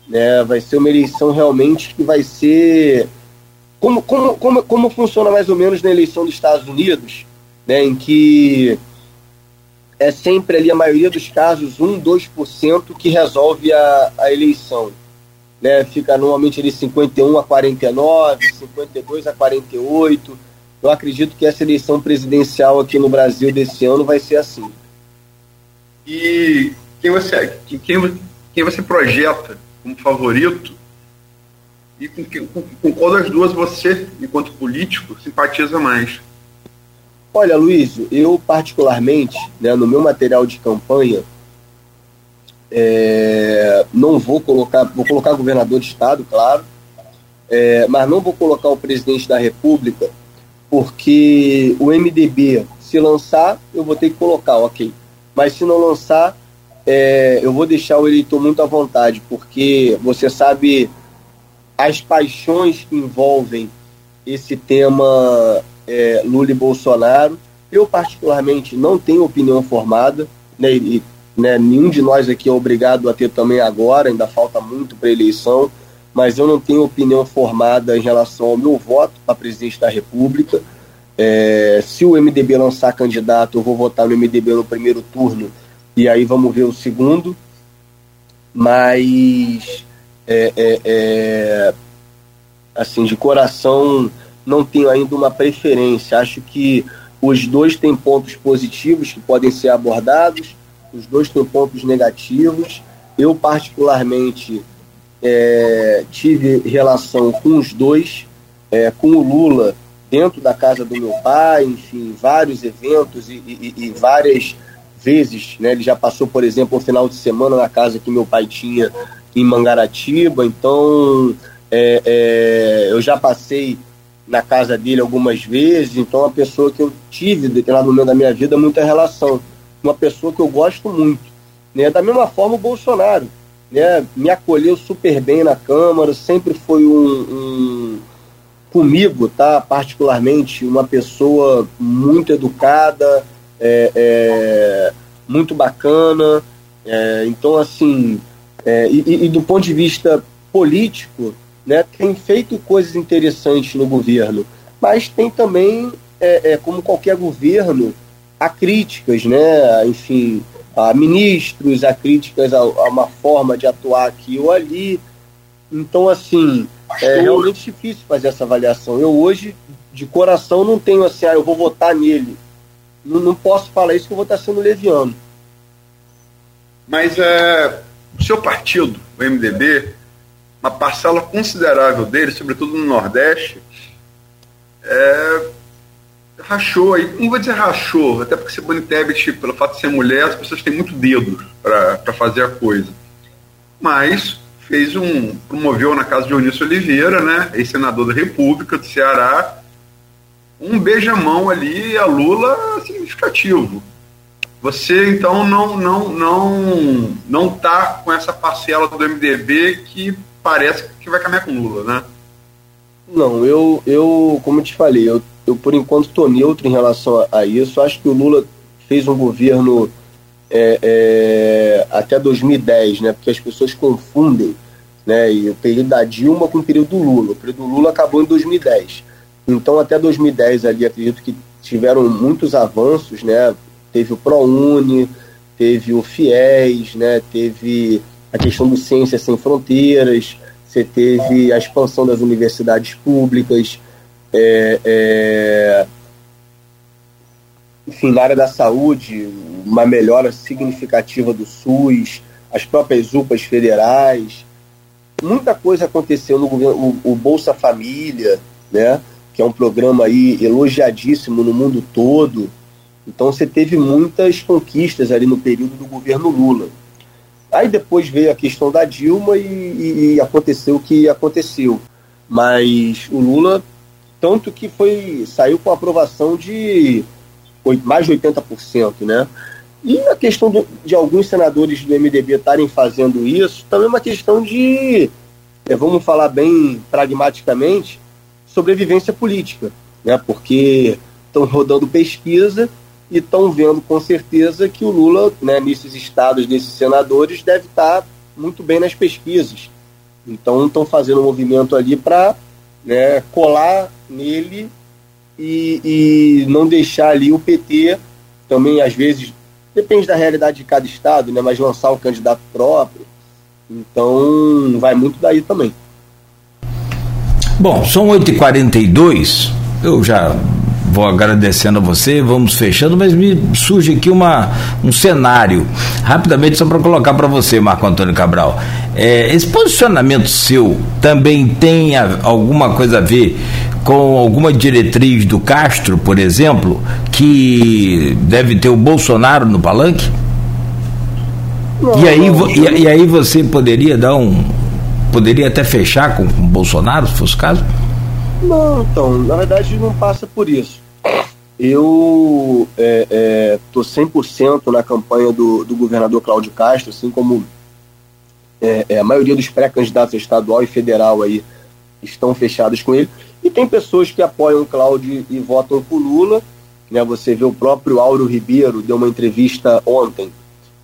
né? Vai ser uma eleição realmente que vai ser como, como, como, como funciona mais ou menos na eleição dos Estados Unidos, né? Em que é sempre ali a maioria dos casos 1, 2% que resolve a, a eleição. Né, fica normalmente ali 51 a 49, 52 a 48. Eu acredito que essa eleição presidencial aqui no Brasil desse ano vai ser assim. E quem você, quem, quem você projeta como favorito e com, com, com qual das duas você, enquanto político, simpatiza mais? Olha, Luiz, eu particularmente, né, no meu material de campanha, é, não vou colocar, vou colocar governador de estado, claro, é, mas não vou colocar o presidente da República, porque o MDB, se lançar, eu vou ter que colocar, ok. Mas se não lançar, é, eu vou deixar o eleitor muito à vontade, porque você sabe as paixões que envolvem esse tema é, Lula e Bolsonaro. Eu, particularmente, não tenho opinião formada, né, e né, nenhum de nós aqui é obrigado a ter também agora, ainda falta muito para a eleição, mas eu não tenho opinião formada em relação ao meu voto para presidente da República. É, se o MDB lançar candidato, eu vou votar no MDB no primeiro turno e aí vamos ver o segundo. Mas, é, é, é, assim, de coração, não tenho ainda uma preferência. Acho que os dois têm pontos positivos que podem ser abordados, os dois têm pontos negativos. Eu, particularmente, é, tive relação com os dois, é, com o Lula dentro da casa do meu pai, enfim, vários eventos e, e, e várias vezes, né? Ele já passou, por exemplo, um final de semana na casa que meu pai tinha em Mangaratiba, então é, é, eu já passei na casa dele algumas vezes, então é uma pessoa que eu tive, determinado momento da minha vida, muita relação. Uma pessoa que eu gosto muito. Né? Da mesma forma o Bolsonaro. Né? Me acolheu super bem na Câmara, sempre foi um, um comigo, tá? Particularmente, uma pessoa muito educada, é, é, muito bacana. É, então, assim, é, e, e, do ponto de vista político, né, tem feito coisas interessantes no governo, mas tem também, é, é, como qualquer governo, há críticas, né? Enfim, a ministros, há críticas a, a, uma forma de atuar aqui ou ali. Então, assim, é realmente difícil fazer essa avaliação. Eu hoje, de coração, não tenho assim, ah, eu vou votar nele. Não, não posso falar isso que eu vou estar sendo leviano. Mas é, o seu partido, o MDB, uma parcela considerável dele, sobretudo no Nordeste, é, rachou aí. Não vou dizer rachou, até porque Simone Tebet, pelo fato de ser mulher, as pessoas têm muito dedo para fazer a coisa. Mas fez um. promoveu na casa de Eunício Oliveira, né? Ex-senador da República do Ceará, um beijamão ali a Lula significativo. Você então não não não não tá com essa parcela do MDB que parece que vai caminhar com Lula, né? Não, eu, eu como eu te falei, eu, eu por enquanto estou neutro em relação a, a, isso. Acho que o Lula fez um governo é, é, até 2010, né? Porque as pessoas confundem né? E o período da Dilma com o período do Lula. O período do Lula acabou em 2010. Então, até 2010 ali, acredito que tiveram muitos avanços, né? Teve o ProUni, teve o FIES, né? Teve a questão do Ciência Sem Fronteiras, você teve a expansão das universidades públicas, é, é, enfim, na área da saúde, uma melhora significativa do SUS, as próprias UPAs federais, muita coisa aconteceu no governo, o, o, Bolsa Família, né, que é um programa aí elogiadíssimo no mundo todo. Então você teve muitas conquistas ali no período do governo Lula. Aí depois veio a questão da Dilma e, e, aconteceu o que aconteceu. Mas o Lula, tanto que foi saiu com aprovação de mais de 80%, né? E a questão do, de alguns senadores do MDB estarem fazendo isso também é uma questão de, é, vamos falar bem pragmaticamente, sobrevivência política, né? porque estão rodando pesquisa e estão vendo com certeza que o Lula, né, nesses estados, nesses senadores, deve estar muito bem nas pesquisas. Então estão fazendo um movimento ali para né, colar nele e, e não deixar ali o PT também, às vezes, Depende da realidade de cada estado, né? Mas lançar um candidato próprio. Então, vai muito daí também. Bom, são 8h42. Eu já vou agradecendo a você, vamos fechando, mas me surge aqui uma, um cenário, rapidamente, só para colocar para você, Marco Antônio Cabral. É, esse posicionamento seu também tem a, alguma coisa a ver com alguma diretriz do Castro, por exemplo, que deve ter o Bolsonaro no palanque? Não, e, aí, não, e, e, aí você poderia dar um. Poderia até fechar com, com o Bolsonaro, se fosse o caso? Não, então, na verdade não passa por isso. Eu é, é, 100% na campanha do, do governador Cláudio Castro, assim como é, é, a maioria dos pré-candidatos estadual e federal aí estão fechados com ele. E tem pessoas que apoiam o Cláudio e votam por Lula. Né? Você vê o próprio Auro Ribeiro deu uma entrevista ontem,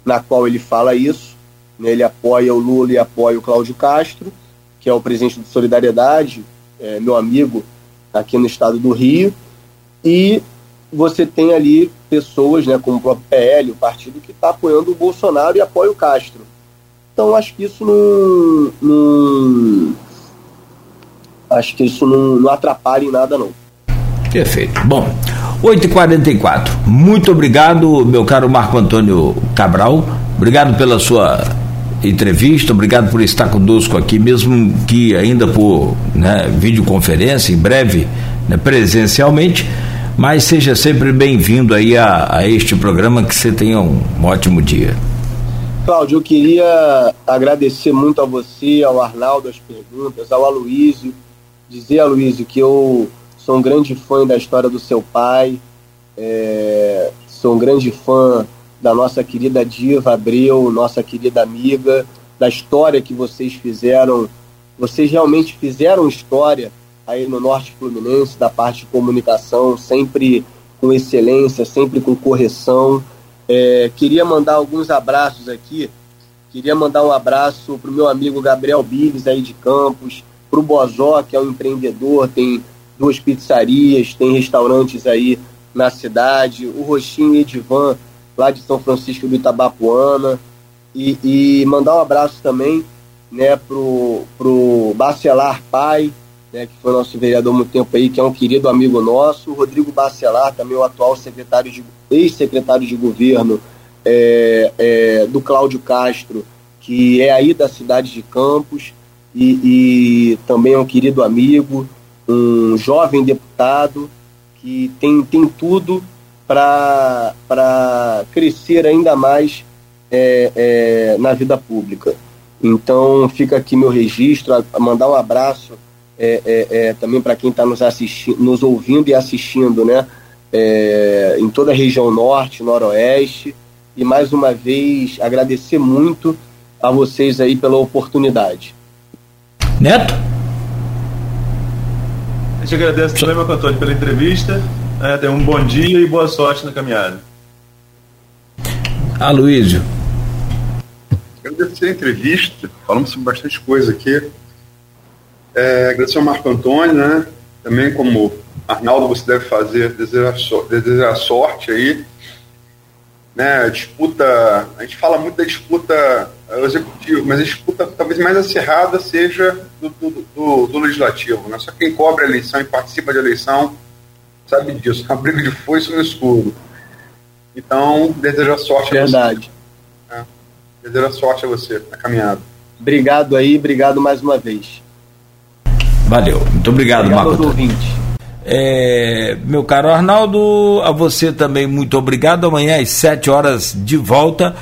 na qual ele fala isso. Né? Ele apoia o Lula e apoia o Cláudio Castro, que é o presidente do Solidariedade, é, meu amigo aqui no estado do Rio. E você tem ali pessoas, né, como o próprio PL, o partido que está apoiando o Bolsonaro e apoia o Castro. Então acho que isso não, não acho que isso não, não atrapalha em nada, não. Perfeito. Bom, 8h44. Muito obrigado, meu caro Marco Antônio Cabral. Obrigado pela sua entrevista, obrigado por estar conosco aqui, mesmo que ainda por né, videoconferência, em breve, né, presencialmente. Mas seja sempre bem-vindo aí a, a, este programa, que você tenha um, ótimo dia. Cláudio, eu queria agradecer muito a você, ao Arnaldo, as perguntas, ao Aloísio, dizer, Aloysio, que eu sou um grande fã da história do seu pai, é, sou um grande fã da nossa querida Diva Abreu, nossa querida amiga, da história que vocês fizeram. Vocês realmente fizeram história aí no Norte Fluminense, da parte de comunicação, sempre com excelência, sempre com correção. É, queria mandar alguns abraços aqui. Queria mandar um abraço para o meu amigo Gabriel Billes aí de Campos, para o Bozó, que é um empreendedor, tem duas pizzarias, tem restaurantes aí na cidade, o Roxinho Edivan, lá de São Francisco do Itabapuana, e, e mandar um abraço também né, pro, pro Bacelar Pai, né, que foi nosso vereador há muito tempo aí, que é um querido amigo nosso, Rodrigo Bacelar, também o atual secretário de ex-secretário de governo é, é, do Cláudio Castro, que é aí da cidade de Campos, e, e também é um querido amigo, um jovem deputado que tem, tem tudo para crescer ainda mais é, é, na vida pública. Então fica aqui meu registro, a, a mandar um abraço é, é, é também para quem está nos assistindo, nos ouvindo e assistindo, né? É, em toda a região norte, noroeste, e mais uma vez agradecer muito a vocês aí pela oportunidade. Neto? A gente agradece também, Marco Antônio, pela entrevista. É, tem um bom dia e boa sorte na caminhada. Aloysio. Agradecer a entrevista, falamos sobre bastante coisa aqui. É, agradecer ao Marco Antônio, né? Também como Arnaldo você deve fazer, desejar, so desejar sorte aí. Né, a disputa, a gente fala muito da disputa executiva, mas a disputa talvez mais acirrada seja do, do, do, do legislativo. Né? Só quem cobre a eleição e participa da eleição sabe disso. É uma briga de foice no escuro. Então, desejo sorte Verdade. a você. É. Desejo sorte a você na caminhada. Obrigado aí, obrigado mais uma vez. Valeu, muito obrigado, obrigado Marco. É, meu caro Arnaldo, a você também muito obrigado. Amanhã às 7 horas de volta.